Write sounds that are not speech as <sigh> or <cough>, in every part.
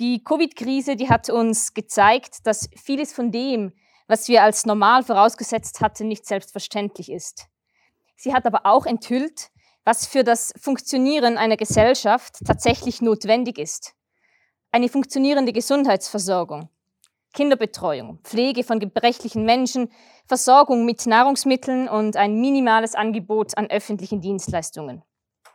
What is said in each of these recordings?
Die Covid-Krise, die hat uns gezeigt, dass vieles von dem, was wir als normal vorausgesetzt hatten, nicht selbstverständlich ist. Sie hat aber auch enthüllt, was für das Funktionieren einer Gesellschaft tatsächlich notwendig ist. Eine funktionierende Gesundheitsversorgung, Kinderbetreuung, Pflege von gebrechlichen Menschen, Versorgung mit Nahrungsmitteln und ein minimales Angebot an öffentlichen Dienstleistungen.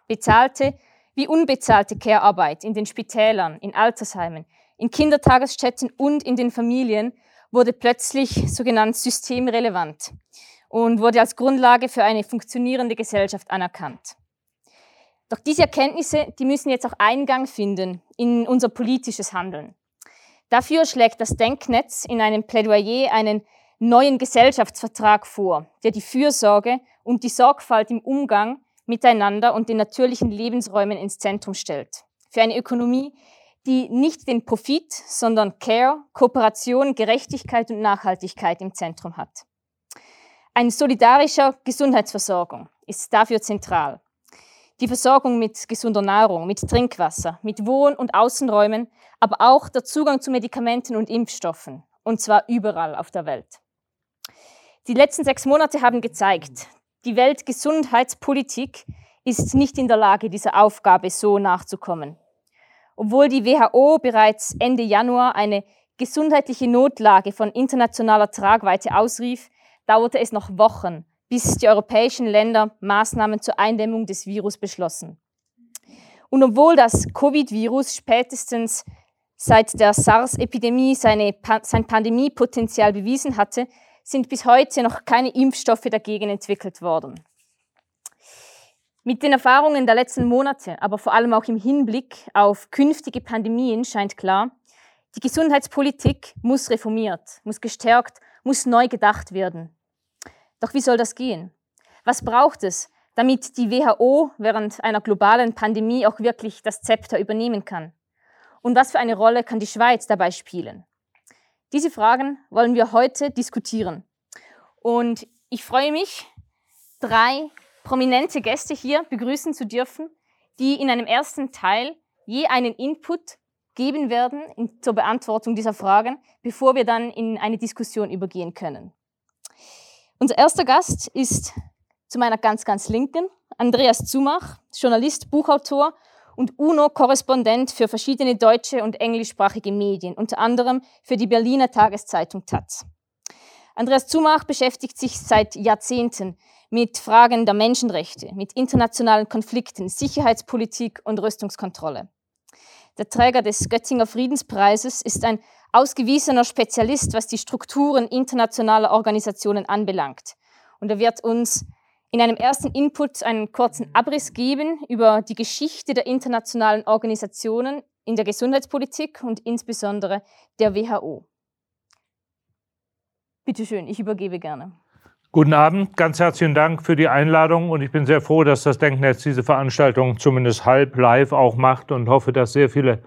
Bezahlte wie unbezahlte Care-Arbeit in den Spitälern, in Altersheimen, in Kindertagesstätten und in den Familien wurde plötzlich sogenannt systemrelevant und wurde als Grundlage für eine funktionierende Gesellschaft anerkannt. Doch diese Erkenntnisse, die müssen jetzt auch Eingang finden in unser politisches Handeln. Dafür schlägt das Denknetz in einem Plädoyer einen neuen Gesellschaftsvertrag vor, der die Fürsorge und die Sorgfalt im Umgang miteinander und den natürlichen Lebensräumen ins Zentrum stellt. Für eine Ökonomie, die nicht den Profit, sondern Care, Kooperation, Gerechtigkeit und Nachhaltigkeit im Zentrum hat. Ein solidarischer Gesundheitsversorgung ist dafür zentral. Die Versorgung mit gesunder Nahrung, mit Trinkwasser, mit Wohn- und Außenräumen, aber auch der Zugang zu Medikamenten und Impfstoffen, und zwar überall auf der Welt. Die letzten sechs Monate haben gezeigt, die Weltgesundheitspolitik ist nicht in der Lage, dieser Aufgabe so nachzukommen. Obwohl die WHO bereits Ende Januar eine gesundheitliche Notlage von internationaler Tragweite ausrief, dauerte es noch Wochen, bis die europäischen Länder Maßnahmen zur Eindämmung des Virus beschlossen. Und obwohl das Covid-Virus spätestens seit der SARS-Epidemie sein Pandemiepotenzial bewiesen hatte, sind bis heute noch keine Impfstoffe dagegen entwickelt worden. Mit den Erfahrungen der letzten Monate, aber vor allem auch im Hinblick auf künftige Pandemien scheint klar, die Gesundheitspolitik muss reformiert, muss gestärkt, muss neu gedacht werden. Doch wie soll das gehen? Was braucht es, damit die WHO während einer globalen Pandemie auch wirklich das Zepter übernehmen kann? Und was für eine Rolle kann die Schweiz dabei spielen? Diese Fragen wollen wir heute diskutieren. Und ich freue mich, drei prominente Gäste hier begrüßen zu dürfen, die in einem ersten Teil je einen Input geben werden zur Beantwortung dieser Fragen, bevor wir dann in eine Diskussion übergehen können. Unser erster Gast ist zu meiner ganz, ganz Linken Andreas Zumach, Journalist, Buchautor und UNO-Korrespondent für verschiedene deutsche und englischsprachige Medien, unter anderem für die Berliner Tageszeitung Taz. Andreas Zumach beschäftigt sich seit Jahrzehnten mit Fragen der Menschenrechte, mit internationalen Konflikten, Sicherheitspolitik und Rüstungskontrolle. Der Träger des Göttinger Friedenspreises ist ein ausgewiesener Spezialist, was die Strukturen internationaler Organisationen anbelangt. Und er wird uns in einem ersten Input einen kurzen Abriss geben über die Geschichte der internationalen Organisationen in der Gesundheitspolitik und insbesondere der WHO. Bitte schön, ich übergebe gerne. Guten Abend, ganz herzlichen Dank für die Einladung und ich bin sehr froh, dass das Denknetz diese Veranstaltung zumindest halb live auch macht und hoffe, dass sehr viele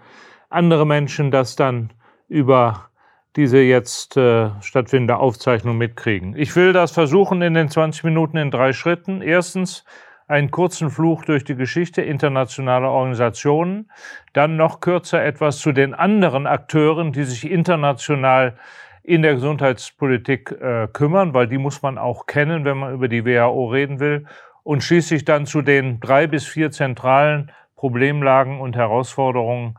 andere Menschen das dann über diese jetzt äh, stattfindende Aufzeichnung mitkriegen. Ich will das versuchen in den 20 Minuten in drei Schritten. Erstens einen kurzen Fluch durch die Geschichte internationaler Organisationen, dann noch kürzer etwas zu den anderen Akteuren, die sich international in der Gesundheitspolitik äh, kümmern, weil die muss man auch kennen, wenn man über die WHO reden will. Und schließlich dann zu den drei bis vier zentralen Problemlagen und Herausforderungen,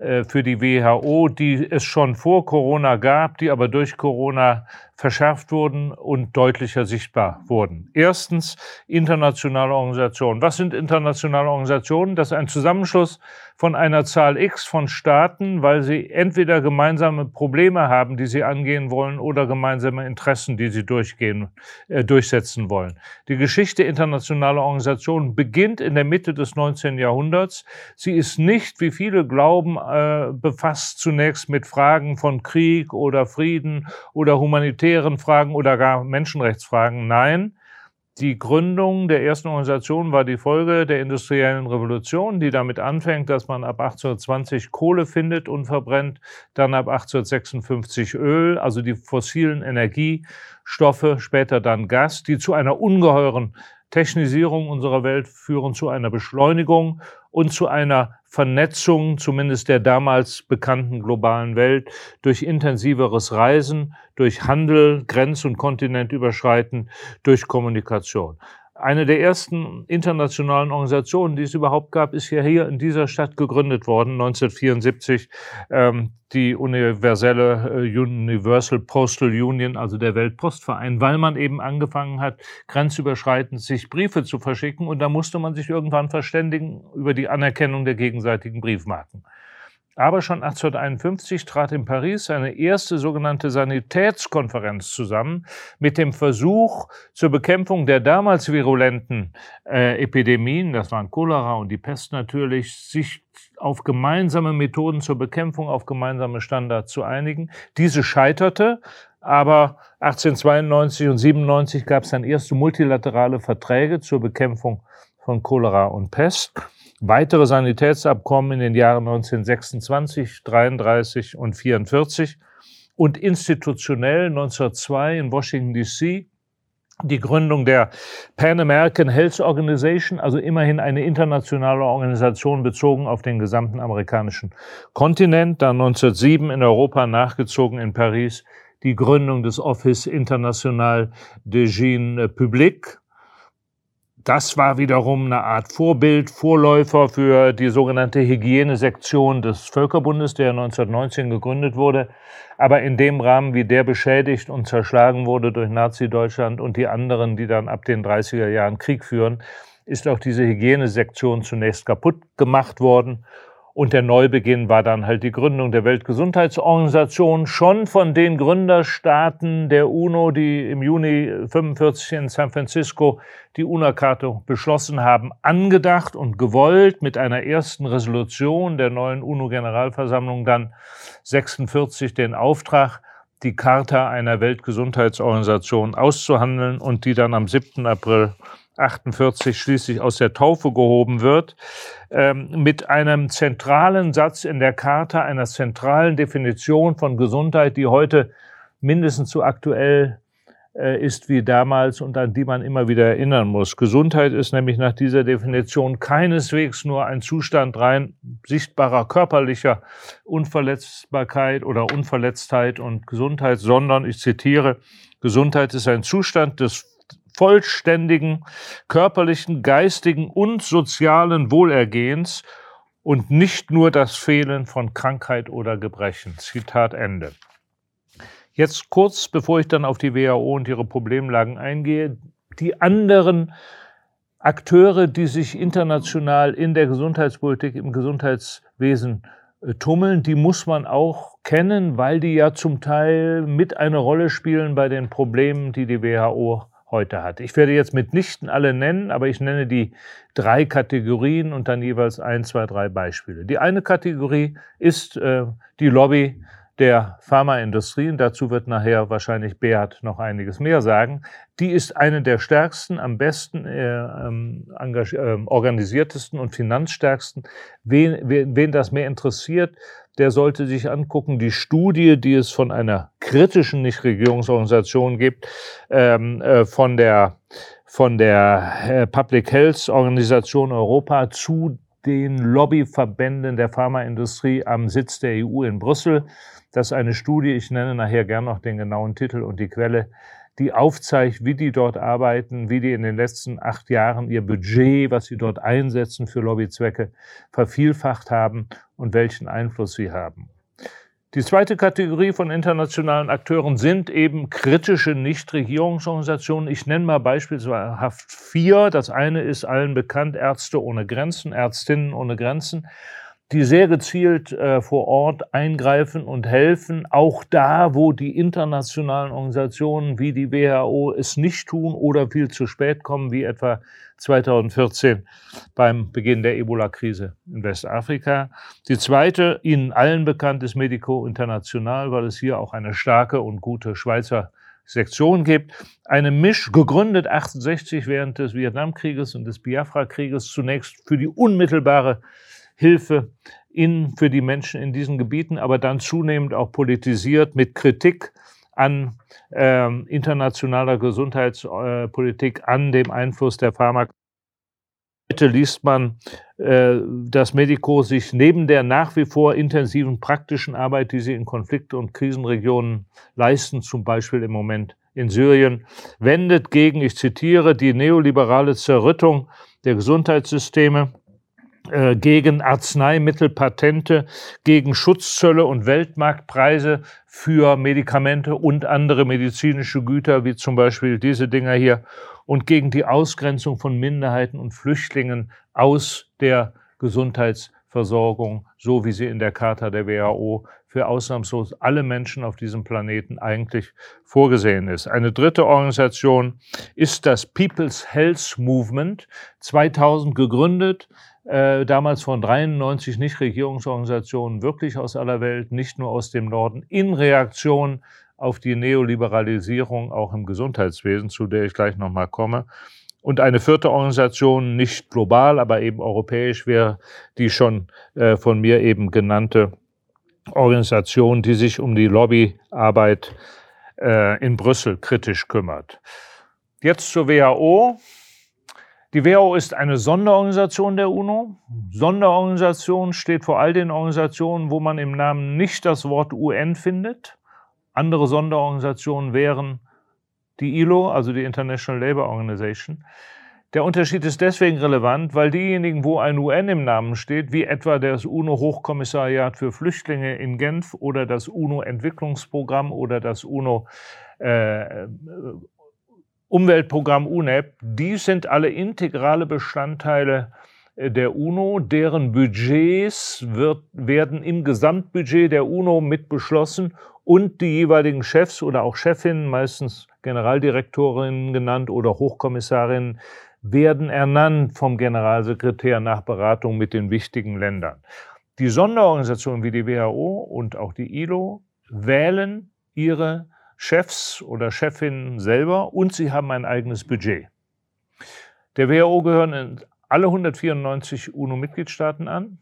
für die WHO, die es schon vor Corona gab, die aber durch Corona verschärft wurden und deutlicher sichtbar wurden. Erstens internationale Organisationen. Was sind internationale Organisationen? Das ist ein Zusammenschluss von einer Zahl X von Staaten, weil sie entweder gemeinsame Probleme haben, die sie angehen wollen, oder gemeinsame Interessen, die sie durchgehen, äh, durchsetzen wollen. Die Geschichte internationaler Organisationen beginnt in der Mitte des 19. Jahrhunderts. Sie ist nicht, wie viele glauben, äh, befasst zunächst mit Fragen von Krieg oder Frieden oder Humanität Fragen oder gar Menschenrechtsfragen. Nein, die Gründung der ersten Organisation war die Folge der industriellen Revolution, die damit anfängt, dass man ab 1820 Kohle findet und verbrennt, dann ab 1856 Öl, also die fossilen Energiestoffe, später dann Gas, die zu einer ungeheuren Technisierung unserer Welt führen zu einer Beschleunigung und zu einer Vernetzung, zumindest der damals bekannten globalen Welt, durch intensiveres Reisen, durch Handel, Grenz- und Kontinent überschreiten, durch Kommunikation. Eine der ersten internationalen Organisationen, die es überhaupt gab, ist ja hier in dieser Stadt gegründet worden, 1974, ähm, die universelle äh, Universal Postal Union, also der Weltpostverein, weil man eben angefangen hat, grenzüberschreitend sich Briefe zu verschicken und da musste man sich irgendwann verständigen über die Anerkennung der gegenseitigen Briefmarken. Aber schon 1851 trat in Paris eine erste sogenannte Sanitätskonferenz zusammen mit dem Versuch zur Bekämpfung der damals virulenten äh, Epidemien, das waren Cholera und die Pest natürlich, sich auf gemeinsame Methoden zur Bekämpfung, auf gemeinsame Standards zu einigen. Diese scheiterte, aber 1892 und 97 gab es dann erste multilaterale Verträge zur Bekämpfung von Cholera und Pest weitere Sanitätsabkommen in den Jahren 1926, 33 und 44 und institutionell 1902 in Washington DC die Gründung der Pan American Health Organization, also immerhin eine internationale Organisation bezogen auf den gesamten amerikanischen Kontinent, dann 1907 in Europa nachgezogen in Paris die Gründung des Office International de Hygiene Publique das war wiederum eine Art Vorbild, Vorläufer für die sogenannte Hygienesektion des Völkerbundes, der 1919 gegründet wurde, aber in dem Rahmen, wie der beschädigt und zerschlagen wurde durch Nazi-Deutschland und die anderen, die dann ab den 30er Jahren Krieg führen, ist auch diese Hygienesektion zunächst kaputt gemacht worden und der Neubeginn war dann halt die Gründung der Weltgesundheitsorganisation, schon von den Gründerstaaten der UNO, die im Juni 45 in San Francisco die UNO-Karte beschlossen haben, angedacht und gewollt mit einer ersten Resolution der neuen UNO-Generalversammlung dann 46 den Auftrag, die Charta einer Weltgesundheitsorganisation auszuhandeln und die dann am 7. April 48 schließlich aus der Taufe gehoben wird, ähm, mit einem zentralen Satz in der Charta, einer zentralen Definition von Gesundheit, die heute mindestens so aktuell äh, ist wie damals und an die man immer wieder erinnern muss. Gesundheit ist nämlich nach dieser Definition keineswegs nur ein Zustand rein sichtbarer körperlicher Unverletzbarkeit oder Unverletztheit und Gesundheit, sondern, ich zitiere, Gesundheit ist ein Zustand des vollständigen körperlichen, geistigen und sozialen Wohlergehens und nicht nur das Fehlen von Krankheit oder Gebrechen. Zitat Ende. Jetzt kurz, bevor ich dann auf die WHO und ihre Problemlagen eingehe, die anderen Akteure, die sich international in der Gesundheitspolitik, im Gesundheitswesen äh, tummeln, die muss man auch kennen, weil die ja zum Teil mit eine Rolle spielen bei den Problemen, die die WHO heute hat. Ich werde jetzt mitnichten alle nennen, aber ich nenne die drei Kategorien und dann jeweils ein, zwei, drei Beispiele. Die eine Kategorie ist äh, die Lobby der Pharmaindustrie, und dazu wird nachher wahrscheinlich Beat noch einiges mehr sagen. Die ist eine der stärksten, am besten äh, äh, organisiertesten und finanzstärksten. Wen, wen, wen das mehr interessiert, der sollte sich angucken, die Studie, die es von einer kritischen Nichtregierungsorganisation gibt, ähm, äh, von der, von der äh, Public Health Organisation Europa zu den Lobbyverbänden der Pharmaindustrie am Sitz der EU in Brüssel. Das ist eine Studie, ich nenne nachher gern noch den genauen Titel und die Quelle, die aufzeigt, wie die dort arbeiten, wie die in den letzten acht Jahren ihr Budget, was sie dort einsetzen für Lobbyzwecke, vervielfacht haben und welchen Einfluss sie haben. Die zweite Kategorie von internationalen Akteuren sind eben kritische Nichtregierungsorganisationen. Ich nenne mal beispielsweise vier. Das eine ist allen bekannt Ärzte ohne Grenzen, Ärztinnen ohne Grenzen die sehr gezielt äh, vor Ort eingreifen und helfen, auch da, wo die internationalen Organisationen wie die WHO es nicht tun oder viel zu spät kommen, wie etwa 2014 beim Beginn der Ebola-Krise in Westafrika. Die zweite, Ihnen allen bekannt, ist Medico International, weil es hier auch eine starke und gute Schweizer Sektion gibt. Eine Misch, gegründet 68 während des Vietnamkrieges und des Biafra-Krieges, zunächst für die unmittelbare Hilfe in, für die Menschen in diesen Gebieten, aber dann zunehmend auch politisiert mit Kritik an äh, internationaler Gesundheitspolitik, an dem Einfluss der Pharma. Heute liest man, äh, dass Medico sich neben der nach wie vor intensiven praktischen Arbeit, die sie in Konflikt- und Krisenregionen leisten, zum Beispiel im Moment in Syrien, wendet gegen, ich zitiere, die neoliberale Zerrüttung der Gesundheitssysteme, gegen Arzneimittelpatente, gegen Schutzzölle und Weltmarktpreise für Medikamente und andere medizinische Güter, wie zum Beispiel diese Dinger hier, und gegen die Ausgrenzung von Minderheiten und Flüchtlingen aus der Gesundheitsversorgung, so wie sie in der Charta der WHO für ausnahmslos alle Menschen auf diesem Planeten eigentlich vorgesehen ist. Eine dritte Organisation ist das People's Health Movement, 2000 gegründet, äh, damals von 93 Nichtregierungsorganisationen, wirklich aus aller Welt, nicht nur aus dem Norden, in Reaktion auf die Neoliberalisierung auch im Gesundheitswesen, zu der ich gleich nochmal komme. Und eine vierte Organisation, nicht global, aber eben europäisch, wäre die schon äh, von mir eben genannte Organisation, die sich um die Lobbyarbeit äh, in Brüssel kritisch kümmert. Jetzt zur WHO. Die WHO ist eine Sonderorganisation der UNO. Sonderorganisation steht vor all den Organisationen, wo man im Namen nicht das Wort UN findet. Andere Sonderorganisationen wären die ILO, also die International Labour Organization. Der Unterschied ist deswegen relevant, weil diejenigen, wo ein UN im Namen steht, wie etwa das UNO-Hochkommissariat für Flüchtlinge in Genf oder das UNO-Entwicklungsprogramm oder das UNO äh, Umweltprogramm UNEP, die sind alle integrale Bestandteile äh, der UNO, deren Budgets wird, werden im Gesamtbudget der UNO mit beschlossen und die jeweiligen Chefs oder auch Chefinnen, meistens Generaldirektorinnen genannt oder Hochkommissarinnen, werden ernannt vom Generalsekretär nach Beratung mit den wichtigen Ländern. Die Sonderorganisationen wie die WHO und auch die ILO wählen ihre Chefs oder Chefinnen selber und sie haben ein eigenes Budget. Der WHO gehören alle 194 UNO-Mitgliedstaaten an.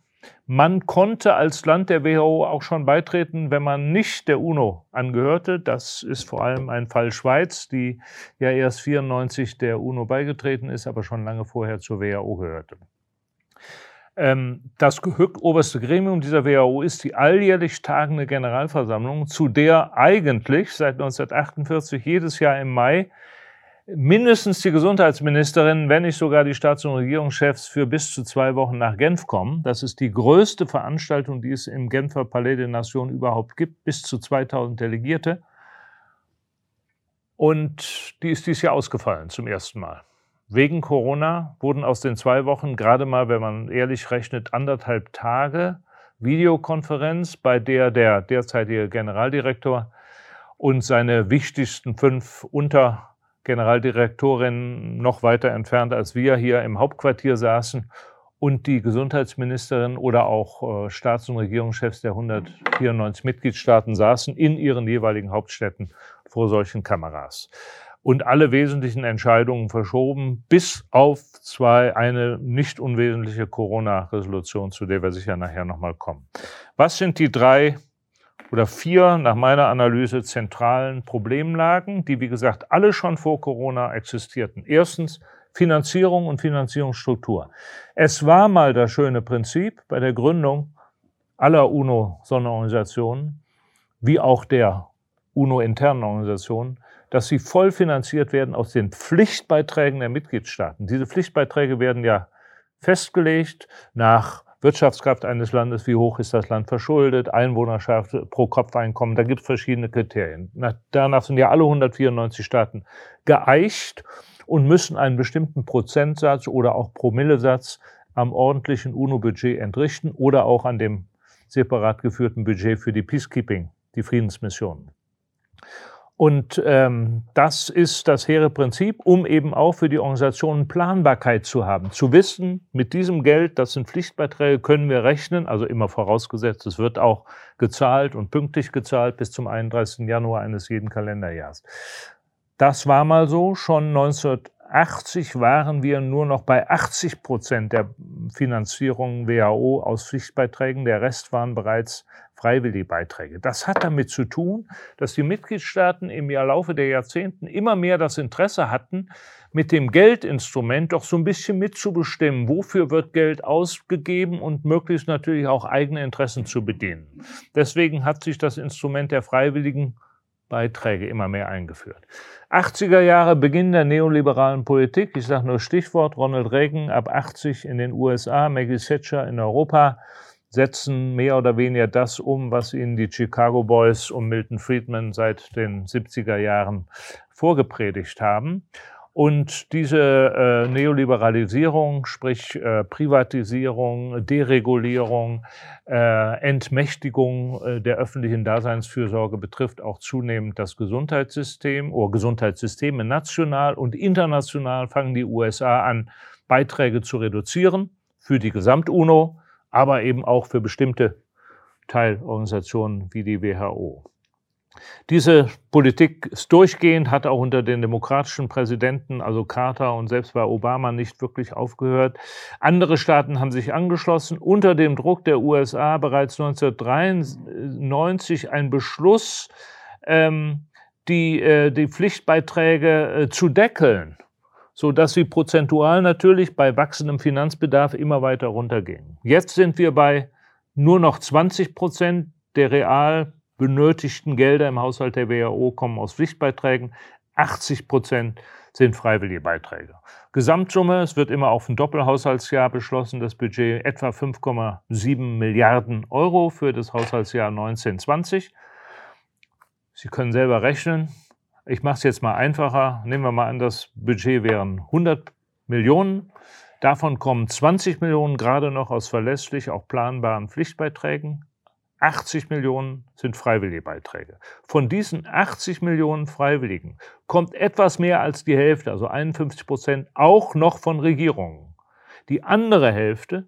Man konnte als Land der WHO auch schon beitreten, wenn man nicht der UNO angehörte. Das ist vor allem ein Fall Schweiz, die ja erst 94 der UNO beigetreten ist, aber schon lange vorher zur WHO gehörte. Ähm, das oberste Gremium dieser WHO ist die alljährlich tagende Generalversammlung, zu der eigentlich seit 1948 jedes Jahr im Mai mindestens die Gesundheitsministerin, wenn nicht sogar die Staats- und Regierungschefs für bis zu zwei Wochen nach Genf kommen. Das ist die größte Veranstaltung, die es im Genfer Palais des Nations überhaupt gibt, bis zu 2000 Delegierte. Und die ist dieses Jahr ausgefallen zum ersten Mal. Wegen Corona wurden aus den zwei Wochen gerade mal, wenn man ehrlich rechnet, anderthalb Tage Videokonferenz, bei der der derzeitige Generaldirektor und seine wichtigsten fünf Unter Generaldirektorin noch weiter entfernt als wir hier im Hauptquartier saßen und die Gesundheitsministerin oder auch äh, Staats- und Regierungschefs der 194 Mitgliedstaaten saßen in ihren jeweiligen Hauptstädten vor solchen Kameras. Und alle wesentlichen Entscheidungen verschoben, bis auf zwei, eine nicht unwesentliche Corona-Resolution, zu der wir sicher nachher nochmal kommen. Was sind die drei oder vier nach meiner Analyse zentralen Problemlagen, die wie gesagt alle schon vor Corona existierten. Erstens Finanzierung und Finanzierungsstruktur. Es war mal das schöne Prinzip bei der Gründung aller UNO-Sonderorganisationen, wie auch der UNO-internen Organisationen, dass sie voll finanziert werden aus den Pflichtbeiträgen der Mitgliedstaaten. Diese Pflichtbeiträge werden ja festgelegt nach Wirtschaftskraft eines Landes, wie hoch ist das Land verschuldet, Einwohnerschaft pro Kopfeinkommen, da gibt es verschiedene Kriterien. Danach sind ja alle 194 Staaten geeicht und müssen einen bestimmten Prozentsatz oder auch Promillesatz am ordentlichen UNO-Budget entrichten oder auch an dem separat geführten Budget für die Peacekeeping, die Friedensmissionen. Und ähm, das ist das hehre Prinzip, um eben auch für die Organisationen Planbarkeit zu haben. Zu wissen, mit diesem Geld, das sind Pflichtbeiträge, können wir rechnen, also immer vorausgesetzt, es wird auch gezahlt und pünktlich gezahlt bis zum 31. Januar eines jeden Kalenderjahres. Das war mal so schon 19 1980 waren wir nur noch bei 80 Prozent der Finanzierung WHO aus Pflichtbeiträgen. Der Rest waren bereits freiwillige Beiträge. Das hat damit zu tun, dass die Mitgliedstaaten im Laufe der Jahrzehnten immer mehr das Interesse hatten, mit dem Geldinstrument doch so ein bisschen mitzubestimmen, wofür wird Geld ausgegeben und möglichst natürlich auch eigene Interessen zu bedienen. Deswegen hat sich das Instrument der freiwilligen Beiträge immer mehr eingeführt. 80er Jahre Beginn der neoliberalen Politik, ich sage nur Stichwort Ronald Reagan ab 80 in den USA, Maggie Thatcher in Europa, setzen mehr oder weniger das um, was ihnen die Chicago Boys um Milton Friedman seit den 70er Jahren vorgepredigt haben. Und diese äh, Neoliberalisierung, sprich äh, Privatisierung, Deregulierung, äh, Entmächtigung äh, der öffentlichen Daseinsfürsorge betrifft auch zunehmend das Gesundheitssystem oder Gesundheitssysteme national und international fangen die USA an, Beiträge zu reduzieren für die Gesamt-UNO, aber eben auch für bestimmte Teilorganisationen wie die WHO. Diese Politik ist durchgehend, hat auch unter den demokratischen Präsidenten, also Carter und selbst bei Obama, nicht wirklich aufgehört. Andere Staaten haben sich angeschlossen. Unter dem Druck der USA bereits 1993 ein Beschluss, ähm, die, äh, die Pflichtbeiträge äh, zu deckeln, sodass sie prozentual natürlich bei wachsendem Finanzbedarf immer weiter runtergehen. Jetzt sind wir bei nur noch 20 Prozent der real benötigten Gelder im Haushalt der WHO kommen aus Pflichtbeiträgen. 80 Prozent sind freiwillige Beiträge. Gesamtsumme, es wird immer auf ein Doppelhaushaltsjahr beschlossen, das Budget etwa 5,7 Milliarden Euro für das Haushaltsjahr 1920. Sie können selber rechnen. Ich mache es jetzt mal einfacher. Nehmen wir mal an, das Budget wären 100 Millionen. Davon kommen 20 Millionen gerade noch aus verlässlich auch planbaren Pflichtbeiträgen. 80 Millionen sind freiwillige Beiträge. Von diesen 80 Millionen Freiwilligen kommt etwas mehr als die Hälfte, also 51 Prozent, auch noch von Regierungen. Die andere Hälfte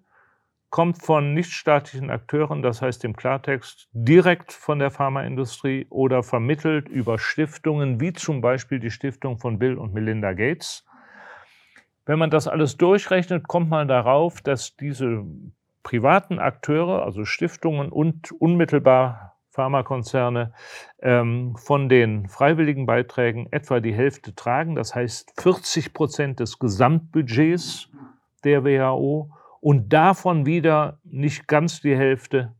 kommt von nichtstaatlichen Akteuren, das heißt im Klartext direkt von der Pharmaindustrie oder vermittelt über Stiftungen wie zum Beispiel die Stiftung von Bill und Melinda Gates. Wenn man das alles durchrechnet, kommt man darauf, dass diese privaten Akteure, also Stiftungen und unmittelbar Pharmakonzerne, ähm, von den freiwilligen Beiträgen etwa die Hälfte tragen. Das heißt 40 Prozent des Gesamtbudgets der WHO und davon wieder nicht ganz die Hälfte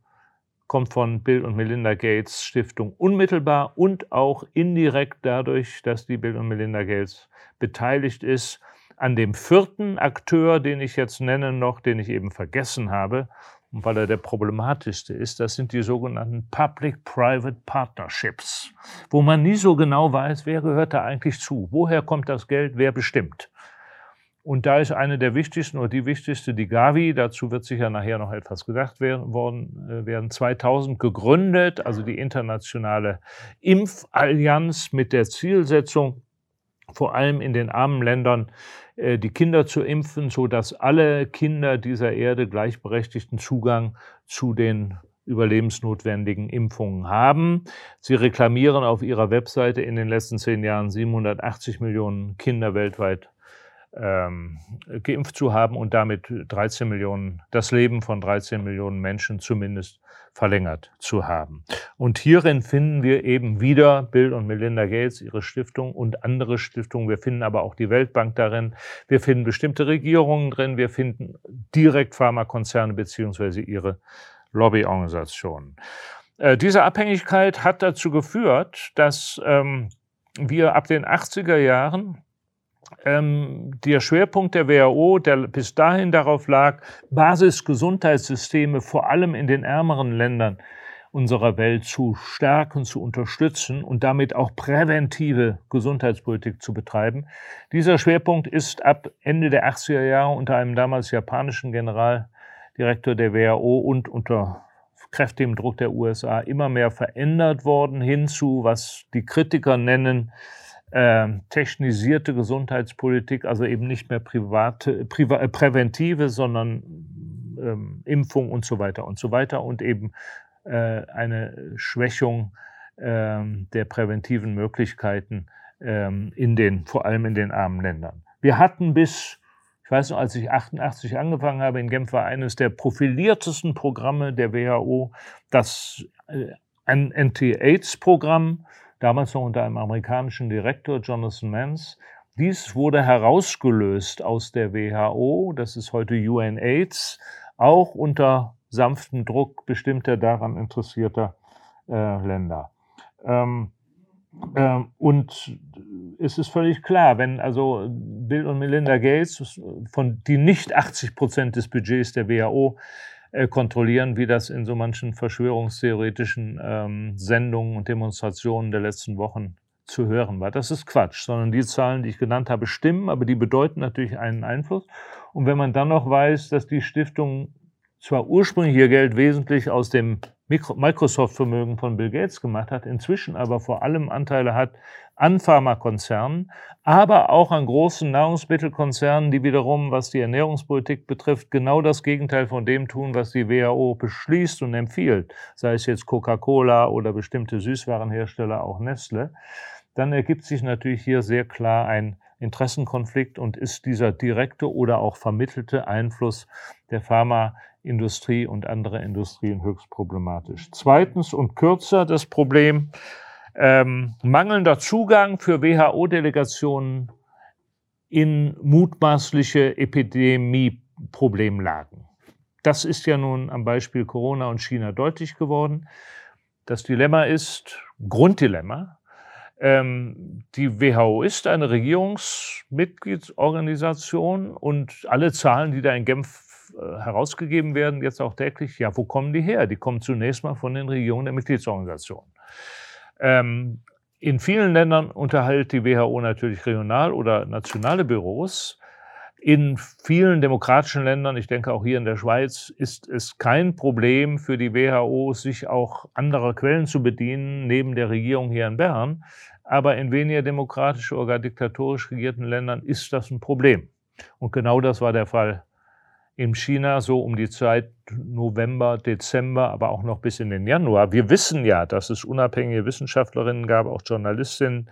kommt von Bill und Melinda Gates Stiftung unmittelbar und auch indirekt dadurch, dass die Bill und Melinda Gates beteiligt ist an dem vierten Akteur, den ich jetzt nenne noch, den ich eben vergessen habe, und weil er der problematischste ist, das sind die sogenannten Public-Private Partnerships, wo man nie so genau weiß, wer gehört da eigentlich zu, woher kommt das Geld, wer bestimmt. Und da ist eine der wichtigsten oder die wichtigste, die Gavi, dazu wird sicher nachher noch etwas gesagt werden, äh, werden 2000 gegründet, also die internationale Impfallianz mit der Zielsetzung, vor allem in den armen Ländern äh, die Kinder zu impfen, so dass alle Kinder dieser Erde gleichberechtigten Zugang zu den überlebensnotwendigen Impfungen haben. Sie reklamieren auf ihrer Webseite in den letzten zehn Jahren 780 Millionen Kinder weltweit ähm, geimpft zu haben und damit 13 Millionen, das Leben von 13 Millionen Menschen zumindest verlängert zu haben. Und hierin finden wir eben wieder Bill und Melinda Gates, ihre Stiftung und andere Stiftungen. Wir finden aber auch die Weltbank darin. Wir finden bestimmte Regierungen drin. Wir finden direkt Pharmakonzerne beziehungsweise ihre Lobbyorganisationen. Äh, diese Abhängigkeit hat dazu geführt, dass ähm, wir ab den 80er Jahren ähm, der Schwerpunkt der WHO, der bis dahin darauf lag, Basisgesundheitssysteme vor allem in den ärmeren Ländern unserer Welt zu stärken, zu unterstützen und damit auch präventive Gesundheitspolitik zu betreiben. Dieser Schwerpunkt ist ab Ende der 80er Jahre unter einem damals japanischen Generaldirektor der WHO und unter kräftigem Druck der USA immer mehr verändert worden hinzu, was die Kritiker nennen, technisierte Gesundheitspolitik, also eben nicht mehr private, priva, äh, präventive, sondern ähm, Impfung und so weiter und so weiter und eben äh, eine Schwächung ähm, der präventiven Möglichkeiten ähm, in den, vor allem in den armen Ländern. Wir hatten bis, ich weiß noch, als ich 88 angefangen habe in Genf, war eines der profiliertesten Programme der WHO das äh, Anti-AIDS-Programm, damals noch unter einem amerikanischen Direktor, Jonathan Mans. Dies wurde herausgelöst aus der WHO, das ist heute UNAIDS, auch unter sanftem Druck bestimmter daran interessierter äh, Länder. Ähm, ähm, und es ist völlig klar, wenn also Bill und Melinda Gates, von, die nicht 80 Prozent des Budgets der WHO kontrollieren, wie das in so manchen verschwörungstheoretischen ähm, Sendungen und Demonstrationen der letzten Wochen zu hören war. Das ist Quatsch, sondern die Zahlen, die ich genannt habe, stimmen, aber die bedeuten natürlich einen Einfluss. Und wenn man dann noch weiß, dass die Stiftung zwar ursprünglich ihr Geld wesentlich aus dem Microsoft-Vermögen von Bill Gates gemacht hat, inzwischen aber vor allem Anteile hat an Pharmakonzernen, aber auch an großen Nahrungsmittelkonzernen, die wiederum, was die Ernährungspolitik betrifft, genau das Gegenteil von dem tun, was die WHO beschließt und empfiehlt, sei es jetzt Coca-Cola oder bestimmte Süßwarenhersteller, auch Nestle, dann ergibt sich natürlich hier sehr klar ein Interessenkonflikt und ist dieser direkte oder auch vermittelte Einfluss der Pharmaindustrie und anderer Industrien höchst problematisch. Zweitens und kürzer das Problem ähm, mangelnder Zugang für WHO-Delegationen in mutmaßliche Epidemieproblemlagen. Das ist ja nun am Beispiel Corona und China deutlich geworden. Das Dilemma ist, Grunddilemma, ähm, die WHO ist eine Regierungsmitgliedsorganisation und alle Zahlen, die da in Genf äh, herausgegeben werden, jetzt auch täglich, ja, wo kommen die her? Die kommen zunächst mal von den Regierungen der Mitgliedsorganisationen. Ähm, in vielen Ländern unterhält die WHO natürlich regional- oder nationale Büros. In vielen demokratischen Ländern, ich denke auch hier in der Schweiz, ist es kein Problem für die WHO, sich auch anderer Quellen zu bedienen, neben der Regierung hier in Bern. Aber in weniger demokratisch oder diktatorisch regierten Ländern ist das ein Problem. Und genau das war der Fall in China so um die Zeit November, Dezember, aber auch noch bis in den Januar. Wir wissen ja, dass es unabhängige Wissenschaftlerinnen gab, auch Journalistinnen,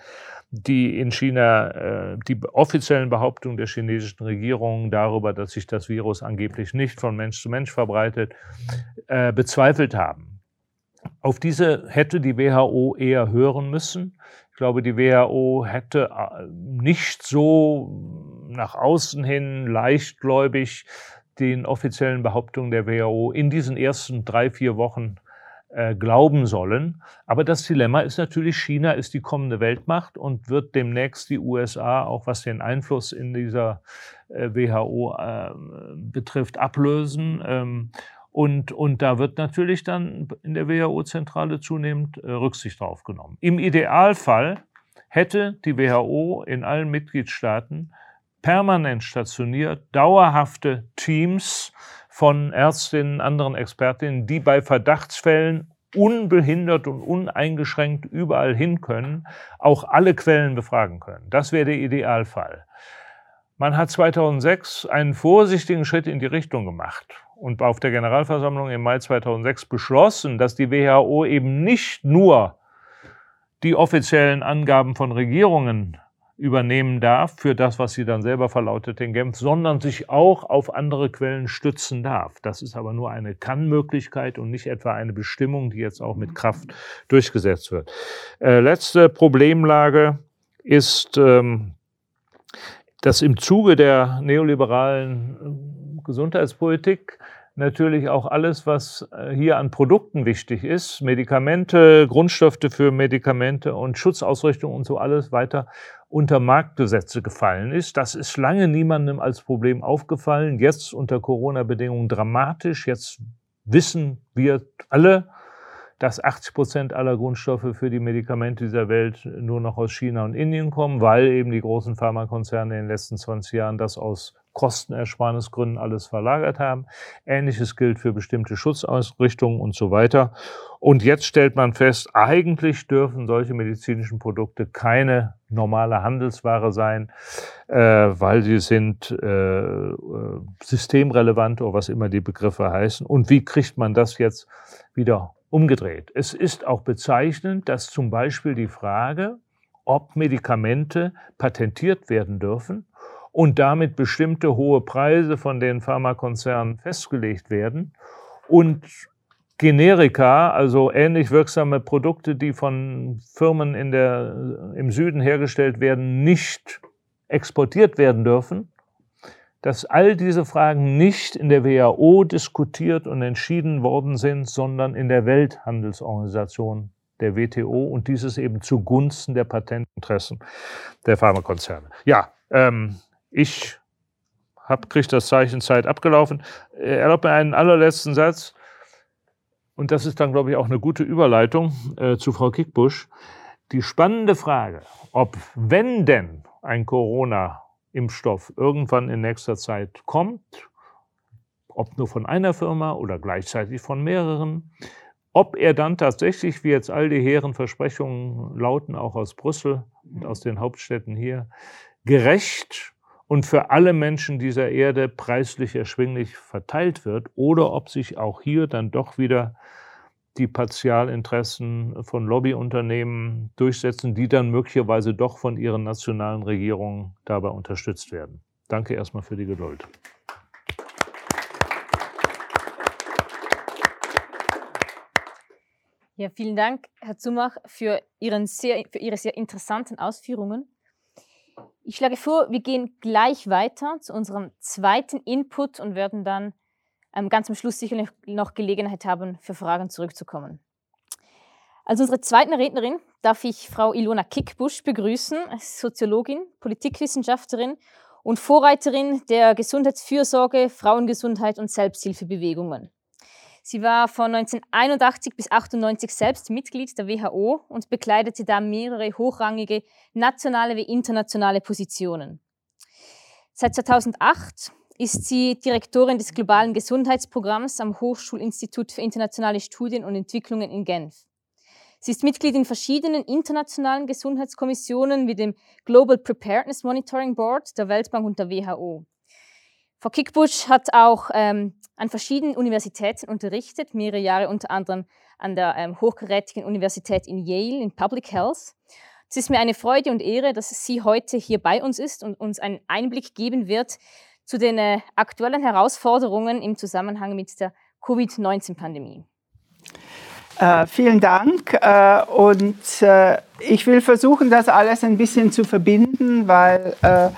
die in China äh, die offiziellen Behauptungen der chinesischen Regierung darüber, dass sich das Virus angeblich nicht von Mensch zu Mensch verbreitet, äh, bezweifelt haben. Auf diese hätte die WHO eher hören müssen glaube, die WHO hätte äh, nicht so nach außen hin leichtgläubig den offiziellen Behauptungen der WHO in diesen ersten drei, vier Wochen äh, glauben sollen. Aber das Dilemma ist natürlich, China ist die kommende Weltmacht und wird demnächst die USA, auch was den Einfluss in dieser äh, WHO äh, betrifft, ablösen. Ähm, und, und da wird natürlich dann in der WHO-Zentrale zunehmend äh, Rücksicht drauf genommen. Im Idealfall hätte die WHO in allen Mitgliedstaaten permanent stationiert dauerhafte Teams von Ärztinnen, anderen Expertinnen, die bei Verdachtsfällen unbehindert und uneingeschränkt überall hin können, auch alle Quellen befragen können. Das wäre der Idealfall. Man hat 2006 einen vorsichtigen Schritt in die Richtung gemacht und auf der Generalversammlung im Mai 2006 beschlossen, dass die WHO eben nicht nur die offiziellen Angaben von Regierungen übernehmen darf für das, was sie dann selber verlautet in Genf, sondern sich auch auf andere Quellen stützen darf. Das ist aber nur eine Kannmöglichkeit und nicht etwa eine Bestimmung, die jetzt auch mit Kraft durchgesetzt wird. Äh, letzte Problemlage ist, ähm, dass im Zuge der neoliberalen äh, Gesundheitspolitik natürlich auch alles, was äh, hier an Produkten wichtig ist, Medikamente, Grundstoffe für Medikamente und Schutzausrüstung und so alles weiter unter Marktgesetze gefallen ist. Das ist lange niemandem als Problem aufgefallen. Jetzt unter Corona-Bedingungen dramatisch. Jetzt wissen wir alle, dass 80 Prozent aller Grundstoffe für die Medikamente dieser Welt nur noch aus China und Indien kommen, weil eben die großen Pharmakonzerne in den letzten 20 Jahren das aus Kostenersparnisgründen alles verlagert haben. Ähnliches gilt für bestimmte Schutzausrichtungen und so weiter. Und jetzt stellt man fest, eigentlich dürfen solche medizinischen Produkte keine normale Handelsware sein, äh, weil sie sind äh, äh systemrelevant oder was immer die Begriffe heißen. Und wie kriegt man das jetzt wieder umgedreht? Es ist auch bezeichnend, dass zum Beispiel die Frage, ob Medikamente patentiert werden dürfen, und damit bestimmte hohe Preise von den Pharmakonzernen festgelegt werden und Generika, also ähnlich wirksame Produkte, die von Firmen in der, im Süden hergestellt werden, nicht exportiert werden dürfen, dass all diese Fragen nicht in der WHO diskutiert und entschieden worden sind, sondern in der Welthandelsorganisation der WTO und dieses eben zugunsten der Patentinteressen der Pharmakonzerne. Ja, ähm, ich habe kriegt das Zeichen Zeit abgelaufen. Äh, erlaubt mir einen allerletzten Satz. Und das ist dann, glaube ich, auch eine gute Überleitung äh, zu Frau Kickbusch. Die spannende Frage, ob, wenn denn ein Corona-Impfstoff irgendwann in nächster Zeit kommt, ob nur von einer Firma oder gleichzeitig von mehreren, ob er dann tatsächlich, wie jetzt all die hehren Versprechungen lauten, auch aus Brüssel und aus den Hauptstädten hier, gerecht und für alle Menschen dieser Erde preislich erschwinglich verteilt wird oder ob sich auch hier dann doch wieder die Partialinteressen von Lobbyunternehmen durchsetzen, die dann möglicherweise doch von ihren nationalen Regierungen dabei unterstützt werden. Danke erstmal für die Geduld. Ja, vielen Dank, Herr Zumach, für, Ihren sehr, für Ihre sehr interessanten Ausführungen. Ich schlage vor, wir gehen gleich weiter zu unserem zweiten Input und werden dann ähm, ganz am Schluss sicherlich noch Gelegenheit haben, für Fragen zurückzukommen. Als unsere zweite Rednerin darf ich Frau Ilona Kickbusch begrüßen, Soziologin, Politikwissenschaftlerin und Vorreiterin der Gesundheitsfürsorge, Frauengesundheit und Selbsthilfebewegungen. Sie war von 1981 bis 1998 selbst Mitglied der WHO und bekleidete da mehrere hochrangige nationale wie internationale Positionen. Seit 2008 ist sie Direktorin des globalen Gesundheitsprogramms am Hochschulinstitut für internationale Studien und Entwicklungen in Genf. Sie ist Mitglied in verschiedenen internationalen Gesundheitskommissionen wie dem Global Preparedness Monitoring Board der Weltbank und der WHO. Frau Kickbusch hat auch ähm, an verschiedenen Universitäten unterrichtet, mehrere Jahre unter anderem an der ähm, hochkarätigen Universität in Yale in Public Health. Es ist mir eine Freude und Ehre, dass sie heute hier bei uns ist und uns einen Einblick geben wird zu den äh, aktuellen Herausforderungen im Zusammenhang mit der Covid-19-Pandemie. Äh, vielen Dank. Äh, und äh, ich will versuchen, das alles ein bisschen zu verbinden, weil äh,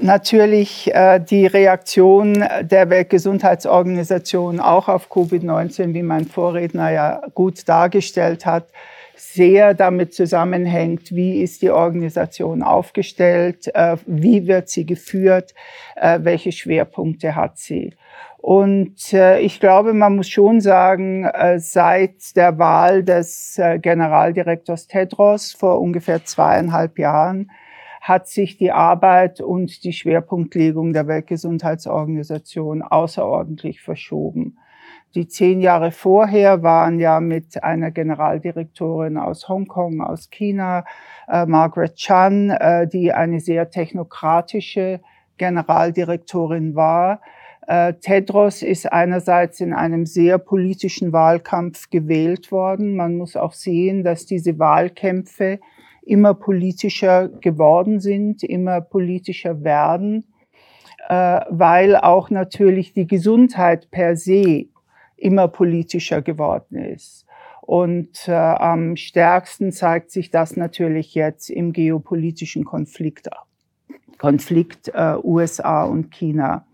natürlich äh, die Reaktion der Weltgesundheitsorganisation auch auf Covid-19, wie mein Vorredner ja gut dargestellt hat, sehr damit zusammenhängt, wie ist die Organisation aufgestellt, äh, wie wird sie geführt, äh, welche Schwerpunkte hat sie. Und äh, ich glaube, man muss schon sagen, äh, seit der Wahl des Generaldirektors Tedros vor ungefähr zweieinhalb Jahren hat sich die Arbeit und die Schwerpunktlegung der Weltgesundheitsorganisation außerordentlich verschoben. Die zehn Jahre vorher waren ja mit einer Generaldirektorin aus Hongkong, aus China, äh, Margaret Chan, äh, die eine sehr technokratische Generaldirektorin war. Äh, Tedros ist einerseits in einem sehr politischen Wahlkampf gewählt worden. Man muss auch sehen, dass diese Wahlkämpfe immer politischer geworden sind, immer politischer werden, äh, weil auch natürlich die Gesundheit per se immer politischer geworden ist. Und äh, am stärksten zeigt sich das natürlich jetzt im geopolitischen Konflikt, Konflikt äh, USA und China.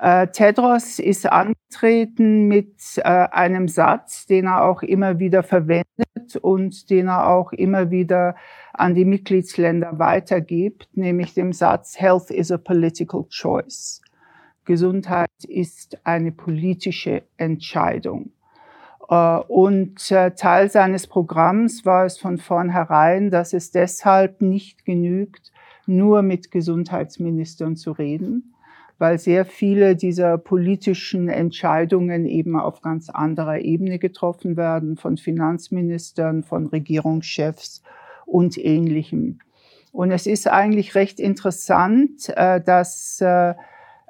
Äh, Tedros ist angetreten mit äh, einem Satz, den er auch immer wieder verwendet und den er auch immer wieder an die Mitgliedsländer weitergibt, nämlich dem Satz Health is a political choice. Gesundheit ist eine politische Entscheidung. Äh, und äh, Teil seines Programms war es von vornherein, dass es deshalb nicht genügt, nur mit Gesundheitsministern zu reden, weil sehr viele dieser politischen Entscheidungen eben auf ganz anderer Ebene getroffen werden, von Finanzministern, von Regierungschefs und ähnlichem. Und es ist eigentlich recht interessant, äh, dass äh,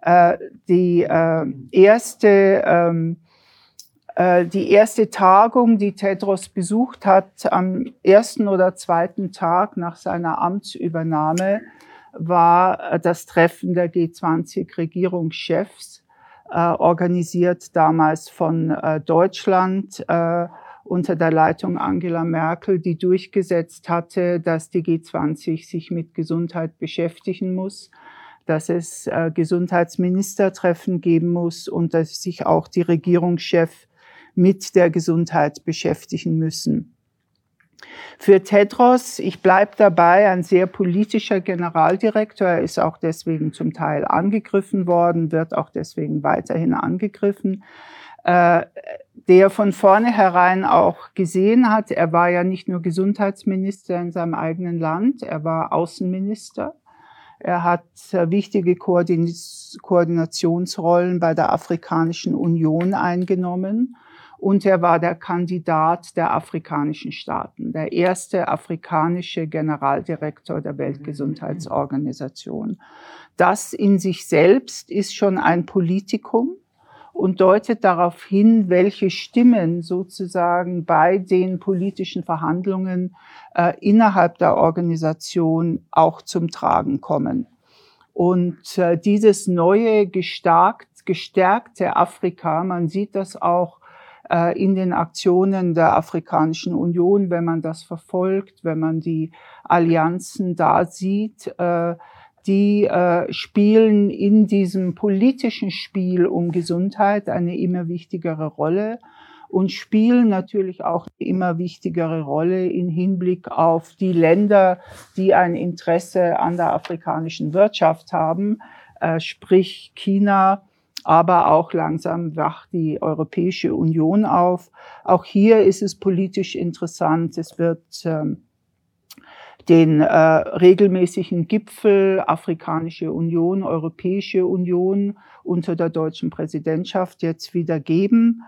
äh, die erste ähm, die erste Tagung, die Tedros besucht hat, am ersten oder zweiten Tag nach seiner Amtsübernahme, war das Treffen der G20-Regierungschefs, äh, organisiert damals von äh, Deutschland äh, unter der Leitung Angela Merkel, die durchgesetzt hatte, dass die G20 sich mit Gesundheit beschäftigen muss, dass es äh, Gesundheitsministertreffen geben muss und dass sich auch die Regierungschefs mit der Gesundheit beschäftigen müssen. Für Tedros, ich bleibe dabei, ein sehr politischer Generaldirektor. Er ist auch deswegen zum Teil angegriffen worden, wird auch deswegen weiterhin angegriffen. Äh, der von vornherein auch gesehen hat, er war ja nicht nur Gesundheitsminister in seinem eigenen Land, er war Außenminister. Er hat äh, wichtige Koordinationsrollen bei der Afrikanischen Union eingenommen und er war der Kandidat der afrikanischen Staaten, der erste afrikanische Generaldirektor der Weltgesundheitsorganisation. Das in sich selbst ist schon ein Politikum und deutet darauf hin, welche Stimmen sozusagen bei den politischen Verhandlungen äh, innerhalb der Organisation auch zum Tragen kommen. Und äh, dieses neue, gestärkt, gestärkte Afrika, man sieht das auch in den Aktionen der Afrikanischen Union, wenn man das verfolgt, wenn man die Allianzen da sieht, äh, die äh, spielen in diesem politischen Spiel um Gesundheit eine immer wichtigere Rolle und spielen natürlich auch eine immer wichtigere Rolle in Hinblick auf die Länder, die ein Interesse an der afrikanischen Wirtschaft haben, äh, sprich China, aber auch langsam wacht die Europäische Union auf. Auch hier ist es politisch interessant. Es wird ähm, den äh, regelmäßigen Gipfel Afrikanische Union, Europäische Union unter der deutschen Präsidentschaft jetzt wieder geben.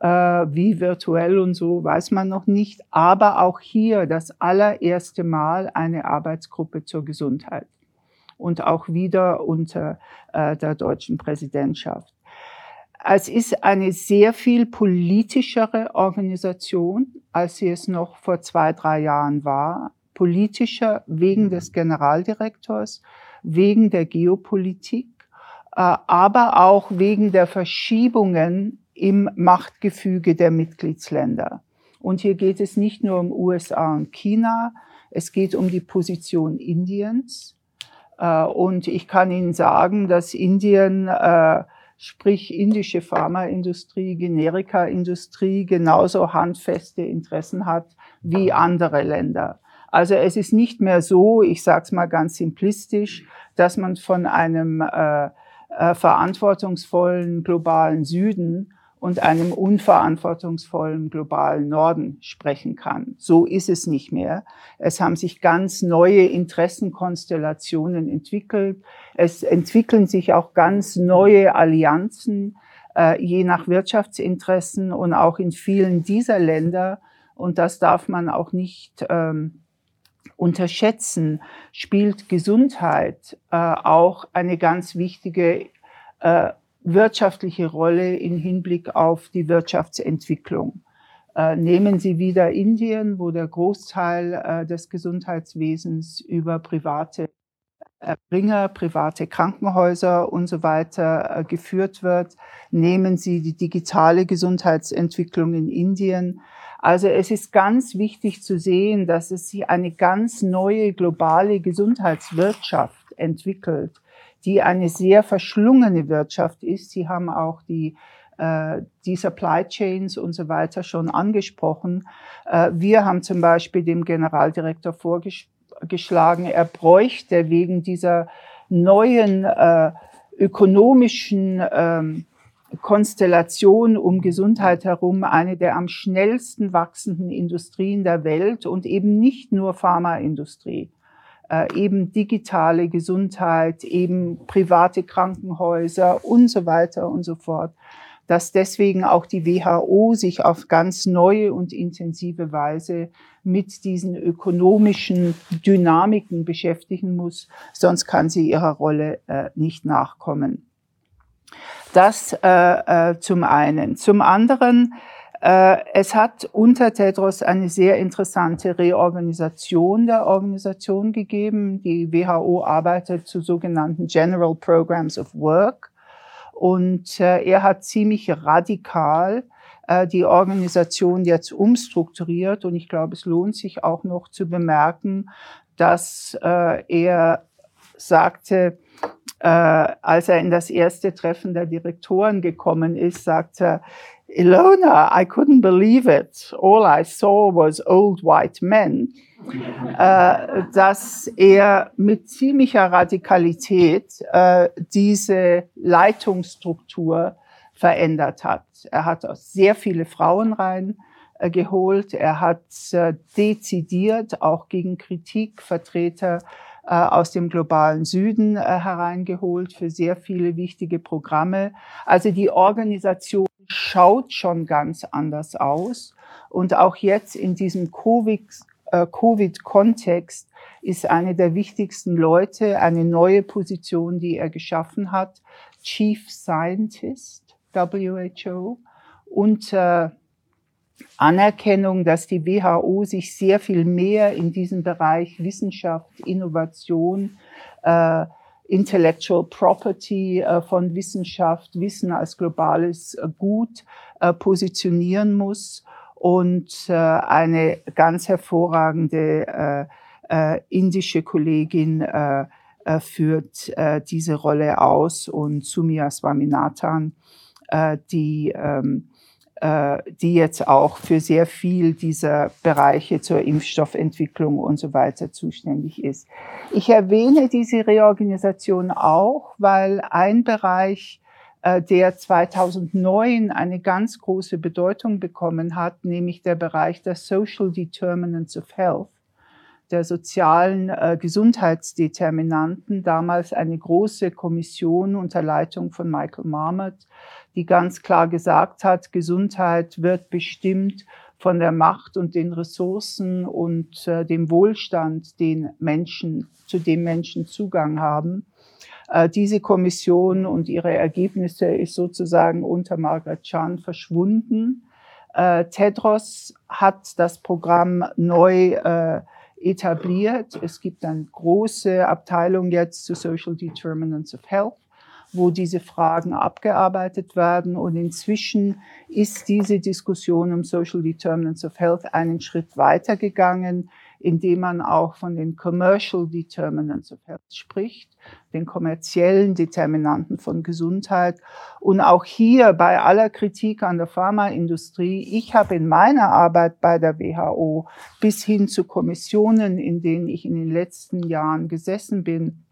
Äh, wie virtuell und so weiß man noch nicht. Aber auch hier das allererste Mal eine Arbeitsgruppe zur Gesundheit und auch wieder unter äh, der deutschen Präsidentschaft. Es ist eine sehr viel politischere Organisation, als sie es noch vor zwei, drei Jahren war. Politischer wegen des Generaldirektors, wegen der Geopolitik, äh, aber auch wegen der Verschiebungen im Machtgefüge der Mitgliedsländer. Und hier geht es nicht nur um USA und China, es geht um die Position Indiens, und ich kann Ihnen sagen, dass Indien, äh, sprich indische Pharmaindustrie, Generikaindustrie, genauso handfeste Interessen hat wie andere Länder. Also es ist nicht mehr so, ich sage es mal ganz simplistisch, dass man von einem äh, äh, verantwortungsvollen globalen Süden und einem unverantwortungsvollen globalen Norden sprechen kann. So ist es nicht mehr. Es haben sich ganz neue Interessenkonstellationen entwickelt. Es entwickeln sich auch ganz neue Allianzen, äh, je nach Wirtschaftsinteressen und auch in vielen dieser Länder. Und das darf man auch nicht ähm, unterschätzen, spielt Gesundheit äh, auch eine ganz wichtige äh, wirtschaftliche Rolle in Hinblick auf die Wirtschaftsentwicklung. Äh, nehmen Sie wieder Indien, wo der Großteil äh, des Gesundheitswesens über private Erbringer, private Krankenhäuser und so weiter äh, geführt wird. Nehmen Sie die digitale Gesundheitsentwicklung in Indien. Also es ist ganz wichtig zu sehen, dass es sich eine ganz neue globale Gesundheitswirtschaft entwickelt die eine sehr verschlungene Wirtschaft ist. Sie haben auch die äh, die Supply Chains und so weiter schon angesprochen. Äh, wir haben zum Beispiel dem Generaldirektor vorgeschlagen, er bräuchte wegen dieser neuen äh, ökonomischen ähm, Konstellation um Gesundheit herum eine der am schnellsten wachsenden Industrien der Welt und eben nicht nur Pharmaindustrie äh, eben digitale Gesundheit, eben private Krankenhäuser und so weiter und so fort, dass deswegen auch die WHO sich auf ganz neue und intensive Weise mit diesen ökonomischen Dynamiken beschäftigen muss, sonst kann sie ihrer Rolle äh, nicht nachkommen. Das äh, äh, zum einen. Zum anderen es hat unter Tedros eine sehr interessante Reorganisation der Organisation gegeben. Die WHO arbeitet zu sogenannten General Programs of Work und äh, er hat ziemlich radikal äh, die Organisation jetzt umstrukturiert und ich glaube, es lohnt sich auch noch zu bemerken, dass er sagte, als er in das erste Treffen der Direktoren gekommen ist, sagte er, Ilona, I couldn't believe it. All I saw was old white men. <laughs> äh, dass er mit ziemlicher Radikalität äh, diese Leitungsstruktur verändert hat. Er hat auch sehr viele Frauen rein äh, geholt. Er hat äh, dezidiert auch gegen Kritik Vertreter äh, aus dem globalen Süden äh, hereingeholt für sehr viele wichtige Programme. Also die Organisation schaut schon ganz anders aus. Und auch jetzt in diesem äh, Covid-Kontext ist eine der wichtigsten Leute eine neue Position, die er geschaffen hat, Chief Scientist, WHO, und äh, Anerkennung, dass die WHO sich sehr viel mehr in diesem Bereich Wissenschaft, Innovation, äh, Intellectual Property äh, von Wissenschaft, Wissen als globales äh, Gut äh, positionieren muss und eine ganz hervorragende indische Kollegin führt diese Rolle aus und Sumia Swaminathan, die ähm, äh, die jetzt auch für sehr viel dieser Bereiche zur Impfstoffentwicklung und so weiter zuständig ist. Ich erwähne diese Reorganisation auch, weil ein Bereich, äh, der 2009 eine ganz große Bedeutung bekommen hat, nämlich der Bereich der Social Determinants of Health, der sozialen äh, Gesundheitsdeterminanten, damals eine große Kommission unter Leitung von Michael Marmot, die ganz klar gesagt hat, Gesundheit wird bestimmt von der Macht und den Ressourcen und äh, dem Wohlstand, den Menschen, zu dem Menschen Zugang haben. Äh, diese Kommission und ihre Ergebnisse ist sozusagen unter Margaret Chan verschwunden. Äh, Tedros hat das Programm neu äh, etabliert. Es gibt eine große Abteilung jetzt zu Social Determinants of Health, wo diese Fragen abgearbeitet werden. Und inzwischen ist diese Diskussion um Social Determinants of Health einen Schritt weitergegangen indem man auch von den Commercial Determinants of Health spricht, den kommerziellen Determinanten von Gesundheit. Und auch hier bei aller Kritik an der Pharmaindustrie, ich habe in meiner Arbeit bei der WHO bis hin zu Kommissionen, in denen ich in den letzten Jahren gesessen bin,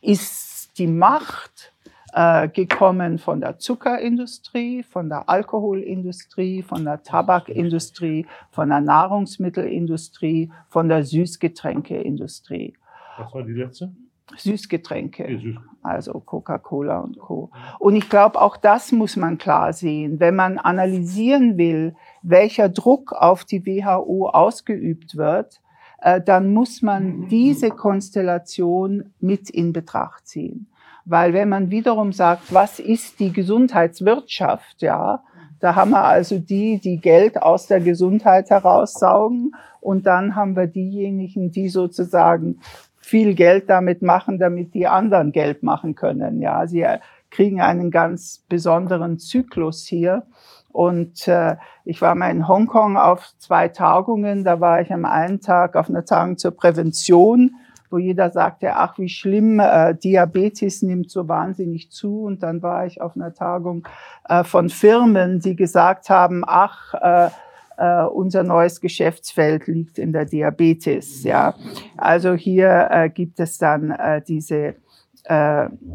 ist die Macht äh, gekommen von der Zuckerindustrie, von der Alkoholindustrie, von der Tabakindustrie, von der Nahrungsmittelindustrie, von der Süßgetränkeindustrie. Was war die letzte? Süßgetränke, also Coca-Cola und Co. Und ich glaube, auch das muss man klar sehen. Wenn man analysieren will, welcher Druck auf die WHO ausgeübt wird, äh, dann muss man diese Konstellation mit in Betracht ziehen. Weil wenn man wiederum sagt, was ist die Gesundheitswirtschaft, ja, da haben wir also die, die Geld aus der Gesundheit heraussaugen und dann haben wir diejenigen, die sozusagen viel Geld damit machen, damit die anderen Geld machen können. Ja, sie kriegen einen ganz besonderen Zyklus hier. Und äh, ich war mal in Hongkong auf zwei Tagungen. Da war ich am einen Tag auf einer Tagung zur Prävention wo jeder sagte, ach wie schlimm, äh, Diabetes nimmt so wahnsinnig zu. Und dann war ich auf einer Tagung äh, von Firmen, die gesagt haben, ach, äh, Uh, unser neues Geschäftsfeld liegt in der Diabetes. Ja, also hier uh, gibt es dann uh, diese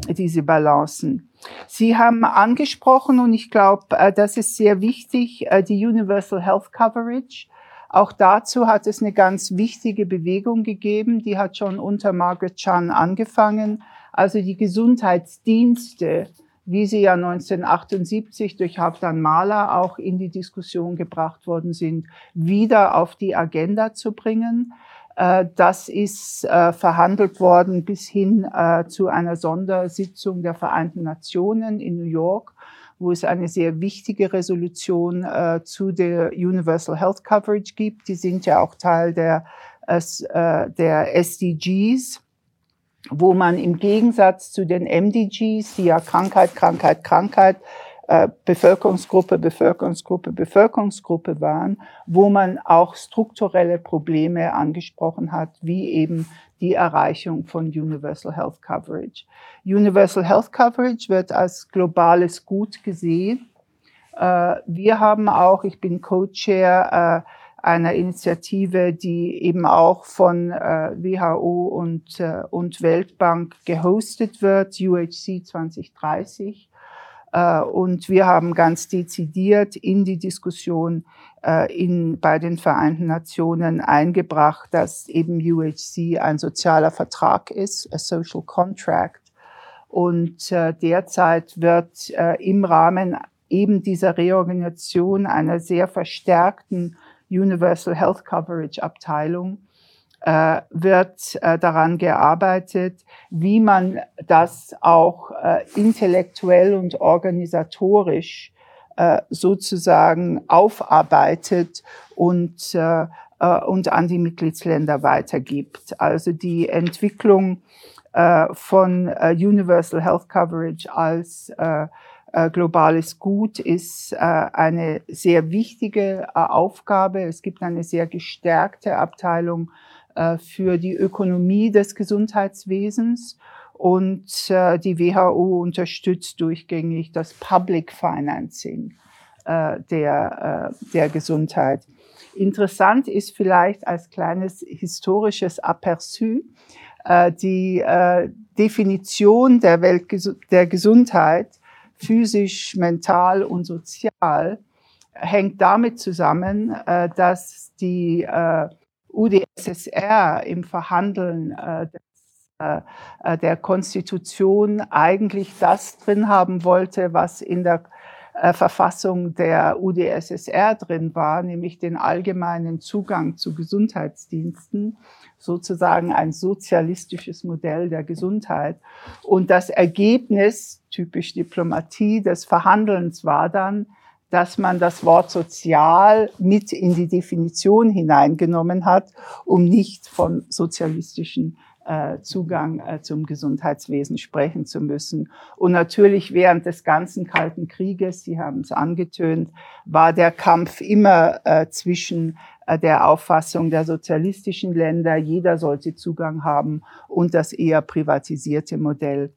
diese Balancen. Sie haben angesprochen und ich glaube, das ist sehr wichtig, die Universal Health Coverage. Auch dazu hat es eine ganz wichtige Bewegung gegeben, die hat schon unter Margaret Chan angefangen. Also die Gesundheitsdienste, wie sie ja 1978 durch Haftan Mahler auch in die Diskussion gebracht worden sind, wieder auf die Agenda zu bringen. Äh, das ist äh, verhandelt worden bis hin äh, zu einer Sondersitzung der Vereinten Nationen in New York wo es eine sehr wichtige Resolution äh, zu der Universal Health Coverage gibt. Die sind ja auch Teil der, äh, der SDGs wo man im Gegensatz zu den MDGs, die ja Krankheit, Krankheit, Krankheit, äh, Bevölkerungsgruppe, Bevölkerungsgruppe, Bevölkerungsgruppe waren, wo man auch strukturelle Probleme angesprochen hat, wie eben die Erreichung von Universal Health Coverage. Universal Health Coverage wird als globales Gut gesehen. Äh, wir haben auch, ich bin Co-Chair äh, einer Initiative, die eben auch von WHO und, und Weltbank gehostet wird, UHC 2030. Äh, und wir haben ganz dezidiert in die Diskussion äh, in, bei den Vereinten Nationen eingebracht, dass eben UHC ein sozialer Vertrag ist, a social contract. Und äh, derzeit wird im Rahmen eben dieser Reorganisation einer sehr verstärkten Universal Health Coverage Abteilung äh, wird äh, daran gearbeitet, wie man das auch äh, intellektuell und organisatorisch äh, sozusagen aufarbeitet und, äh, äh, und an die Mitgliedsländer weitergibt. Also die Entwicklung von Universal Health Coverage als globales Gut ist eine sehr wichtige Aufgabe. Es gibt eine sehr gestärkte Abteilung für die Ökonomie des Gesundheitswesens und äh, die WHO unterstützt durchgängig das Public Financing äh, der, der Gesundheit. Interessant ist vielleicht als kleines historisches Aperçu die Definition der, Welt, der Gesundheit, physisch, mental und sozial, hängt damit zusammen, dass die UdSSR im Verhandeln äh, des, äh, äh, der Konstitution eigentlich das drin haben wollte, was in der äh, Verfassung der UdSSR drin war, nämlich den allgemeinen Zugang zu Gesundheitsdiensten, sozusagen ein sozialistisches Modell der Gesundheit. Und das Ergebnis, typisch Diplomatie, des Verhandelns war dann, dass man das Wort sozial mit in die Definition hineingenommen hat, um nicht von sozialistischen äh, Zugang äh, zum Gesundheitswesen sprechen zu müssen. Und natürlich während des ganzen Kalten Krieges, Sie haben es angetönt, war der Kampf immer äh, zwischen der Auffassung der sozialistischen Länder, jeder sollte Zugang haben, und das eher privatisierte Modell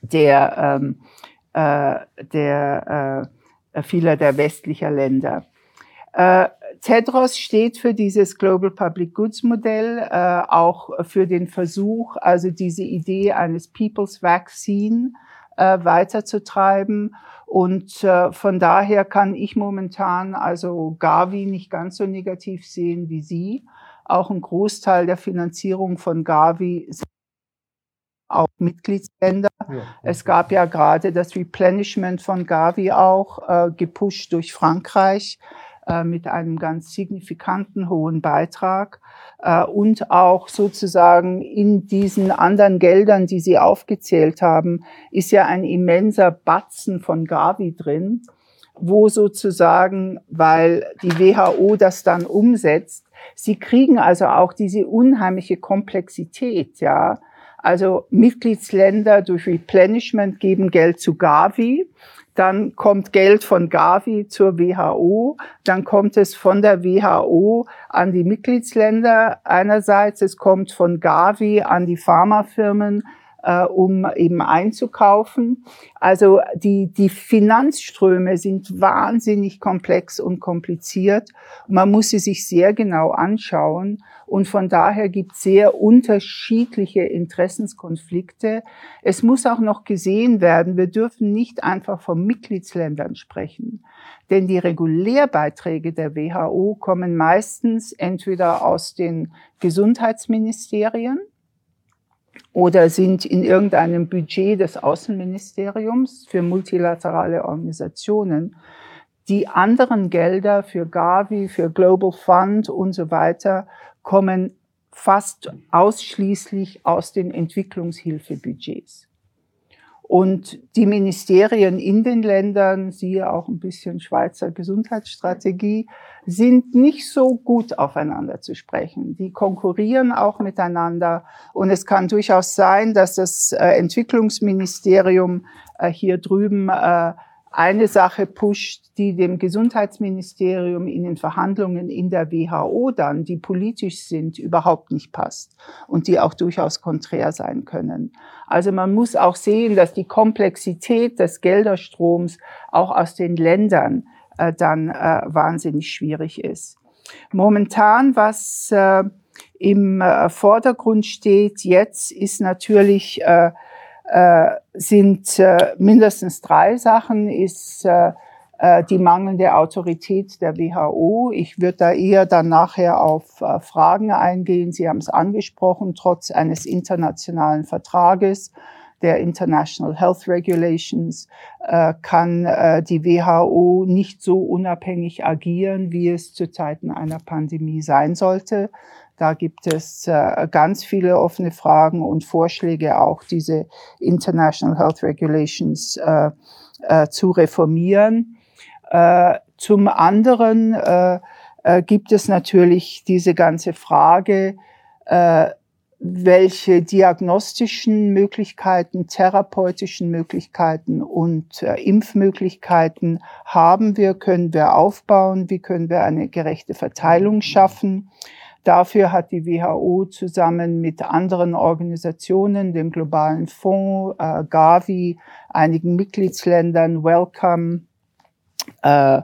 der, ähm, äh, der vieler der westlicher Länder. Äh, Tedros steht für dieses Global Public Goods Modell, äh, auch für den Versuch, also diese Idee eines People's Vaccine äh, weiterzutreiben. Und äh, von daher kann ich momentan also Gavi nicht ganz so negativ sehen wie Sie. Auch ein Großteil der Finanzierung von Gavi auch Mitgliedsländer. Ja. Es gab ja gerade das Replenishment von Gavi auch, äh, gepusht durch Frankreich äh, mit einem ganz signifikanten hohen Beitrag. Äh, und auch sozusagen in diesen anderen Geldern, die Sie aufgezählt haben, ist ja ein immenser Batzen von Gavi drin, wo sozusagen, weil die WHO das dann umsetzt, Sie kriegen also auch diese unheimliche Komplexität, ja, also Mitgliedsländer durch Replenishment geben Geld zu Gavi. Dann kommt Geld von Gavi zur WHO. Dann kommt es von der WHO an die Mitgliedsländer einerseits. Es kommt von Gavi an die Pharmafirmen äh, um eben einzukaufen. Also die, die Finanzströme sind wahnsinnig komplex und kompliziert. Man muss sie sich sehr genau anschauen. Und von daher gibt es sehr unterschiedliche Interessenskonflikte. Es muss auch noch gesehen werden, wir dürfen nicht einfach von Mitgliedsländern sprechen. Denn die Regulärbeiträge der WHO kommen meistens entweder aus den Gesundheitsministerien, oder sind in irgendeinem Budget des Außenministeriums für multilaterale Organisationen. Die anderen Gelder für Gavi, für Global Fund und so weiter kommen fast ausschließlich aus den Entwicklungshilfebudgets. Und die Ministerien in den Ländern, siehe auch ein bisschen Schweizer Gesundheitsstrategie, sind nicht so gut aufeinander zu sprechen. Die konkurrieren auch miteinander. Und es kann durchaus sein, dass das äh, Entwicklungsministerium äh, hier drüben äh, eine Sache pusht, die dem Gesundheitsministerium in den Verhandlungen in der WHO dann, die politisch sind, überhaupt nicht passt und die auch durchaus konträr sein können. Also man muss auch sehen, dass die Komplexität des Gelderstroms auch aus den Ländern äh, dann äh, wahnsinnig schwierig ist. Momentan, was äh, im äh, Vordergrund steht jetzt, ist natürlich äh, äh, sind äh, mindestens drei Sachen, ist äh, äh die mangelnde Autorität der WHO. Ich würde da eher dann nachher auf äh, Fragen eingehen. Sie haben es angesprochen, trotz eines internationalen Vertrages der International Health Regulations äh, kann äh, die WHO nicht so unabhängig agieren, wie es zu Zeiten einer Pandemie sein sollte. Da gibt es äh, ganz viele offene Fragen und Vorschläge, auch diese International Health Regulations äh, äh, zu reformieren. Äh, zum anderen äh, äh, gibt es natürlich diese ganze Frage, welche diagnostischen Möglichkeiten, therapeutischen Möglichkeiten und äh, Impfmöglichkeiten haben wir, können wir aufbauen, wie können wir eine gerechte Verteilung schaffen. Dafür hat die WHO zusammen mit anderen Organisationen, dem Globalen Fonds, äh, Gavi, einigen Mitgliedsländern, Welcome, äh,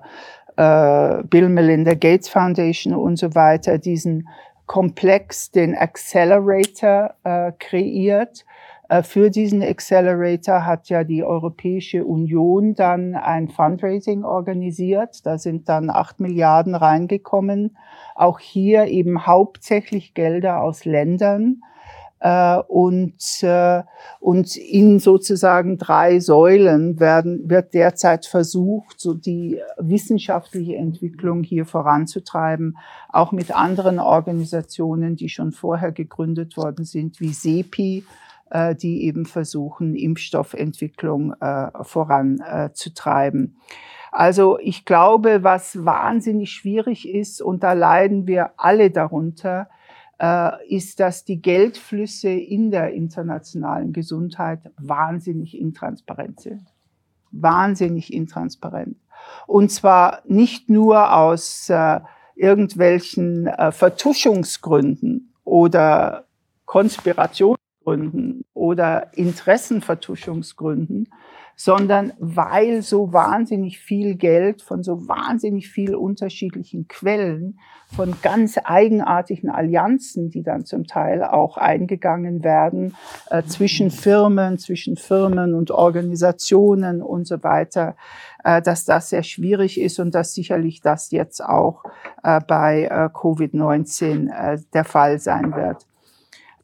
äh, Bill Melinda Gates Foundation und so weiter, diesen Komplex, den Accelerator äh, kreiert, äh, für diesen Accelerator hat ja die Europäische Union dann ein Fundraising organisiert. Da sind dann acht Milliarden reingekommen. Auch hier eben hauptsächlich Gelder aus Ländern. Äh, und, äh, und in sozusagen drei Säulen werden, wird derzeit versucht, so die wissenschaftliche Entwicklung hier voranzutreiben, auch mit anderen Organisationen, die schon vorher gegründet worden sind, wie SEPI, äh, die eben versuchen, Impfstoffentwicklung voranzutreiben. Also ich glaube, was wahnsinnig schwierig ist, und da leiden wir alle darunter, ist, dass die Geldflüsse in der internationalen Gesundheit wahnsinnig intransparent sind. Wahnsinnig intransparent. Und zwar nicht nur aus äh, irgendwelchen äh, Vertuschungsgründen oder Konspiration Gründen oder Interessenvertuschungsgründen, sondern weil so wahnsinnig viel Geld von so wahnsinnig viel unterschiedlichen Quellen, von ganz eigenartigen Allianzen, die dann zum Teil auch eingegangen werden, äh, zwischen Firmen, zwischen Firmen und Organisationen und so weiter, äh, dass das sehr schwierig ist und dass sicherlich das jetzt auch äh, bei äh, Covid-19 äh, der Fall sein wird.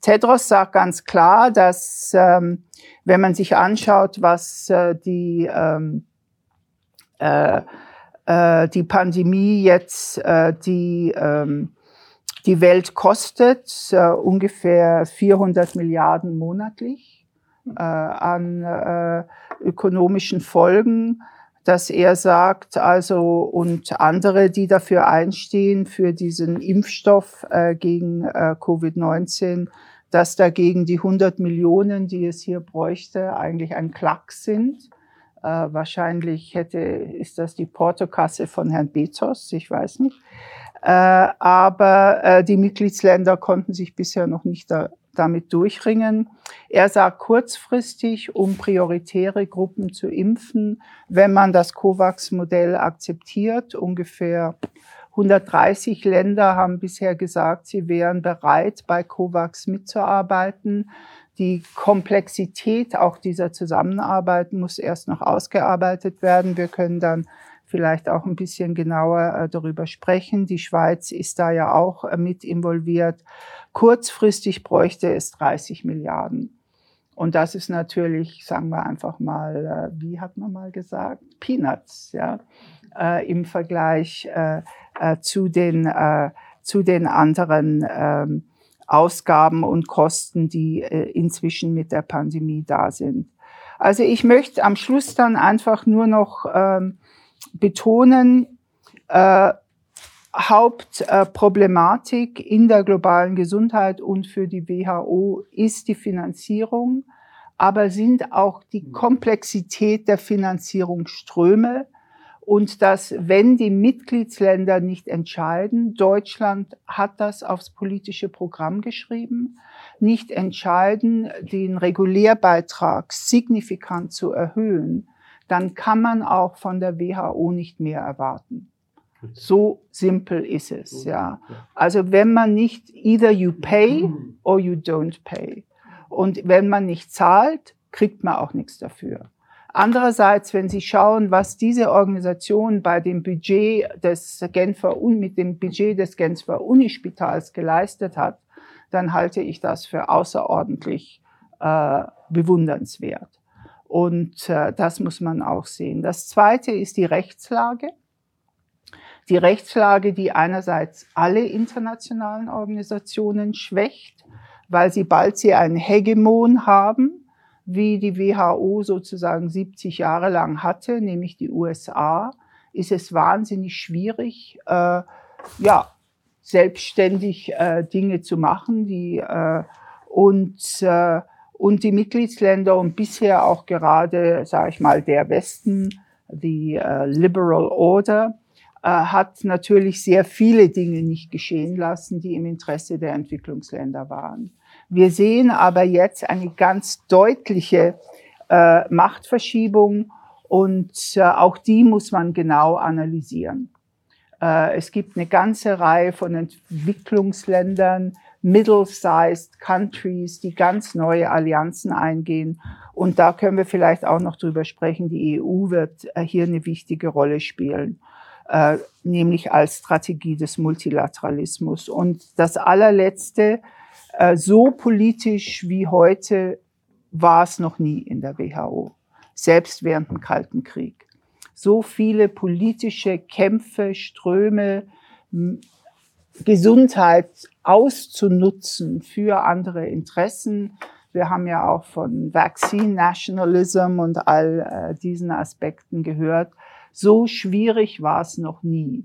Tedros sagt ganz klar, dass ähm, wenn man sich anschaut, was äh, die, ähm, äh, äh, die Pandemie jetzt äh, die, ähm, die Welt kostet, äh, ungefähr 400 Milliarden monatlich äh, an ökonomischen Folgen, dass er sagt, also und andere, die dafür einstehen, für diesen Impfstoff gegen äh, Covid-19, dass dagegen die 100 Millionen, die es hier bräuchte, eigentlich ein Klacks sind. Äh, wahrscheinlich hätte, ist das die Portokasse von Herrn Bezos, ich weiß nicht. Äh, aber äh, die Mitgliedsländer konnten sich bisher noch nicht da, damit durchringen. Er sagt kurzfristig, um prioritäre Gruppen zu impfen, wenn man das COVAX-Modell akzeptiert, ungefähr 130 Länder haben bisher gesagt, sie wären bereit, bei COVAX mitzuarbeiten. Die Komplexität auch dieser Zusammenarbeit muss erst noch ausgearbeitet werden. Wir können dann vielleicht auch ein bisschen genauer äh, darüber sprechen. Die Schweiz ist da ja auch äh, mit involviert. Kurzfristig bräuchte es 30 Milliarden. Und das ist natürlich, sagen wir einfach mal, äh, wie hat man mal gesagt, Peanuts, ja, im Vergleich äh, zu, den, äh, zu den anderen ähm, Ausgaben und Kosten, die äh, inzwischen mit der Pandemie da sind. Also ich möchte am Schluss dann einfach nur noch ähm, betonen, äh, Hauptproblematik äh, in der globalen Gesundheit und für die WHO ist die Finanzierung, aber sind auch die Komplexität der Finanzierungsströme und dass, wenn die Mitgliedsländer nicht entscheiden, Deutschland hat das aufs politische Programm geschrieben, nicht entscheiden, den Regulärbeitrag signifikant zu erhöhen, dann kann man auch von der WHO nicht mehr erwarten. So simpel ist es, ja. Also wenn man nicht, either you pay or you don't pay. Und wenn man nicht zahlt, kriegt man auch nichts dafür. Andererseits, wenn Sie schauen, was diese Organisation bei dem Budget des Genfer, mit dem Budget des Genfer Unispitals geleistet hat, dann halte ich das für außerordentlich äh, bewundernswert. Und äh, das muss man auch sehen. Das Zweite ist die Rechtslage die Rechtslage, die einerseits alle internationalen Organisationen schwächt, weil sie bald sie einen Hegemon haben, wie die WHO sozusagen 70 Jahre lang hatte, nämlich die USA, ist es wahnsinnig schwierig, äh, ja, selbstständig äh, Dinge zu machen, die äh, und äh, und die Mitgliedsländer und bisher auch gerade, sage ich mal, der Westen, die äh, Liberal Order, äh, hat natürlich sehr viele Dinge nicht geschehen lassen, die im Interesse der Entwicklungsländer waren. Wir sehen aber jetzt eine ganz deutliche äh, Machtverschiebung und äh, auch die muss man genau analysieren. Äh, es gibt eine ganze Reihe von Entwicklungsländern, middle-sized countries, die ganz neue Allianzen eingehen. Und da können wir vielleicht auch noch drüber sprechen. Die EU wird äh, hier eine wichtige Rolle spielen. Äh, nämlich als Strategie des Multilateralismus. Und das allerletzte, so politisch wie heute war es noch nie in der WHO, selbst während dem Kalten Krieg. So viele politische Kämpfe, Ströme, Gesundheit auszunutzen für andere Interessen. Wir haben ja auch von Vaccine Nationalism und all äh, diesen Aspekten gehört. So schwierig war es noch nie.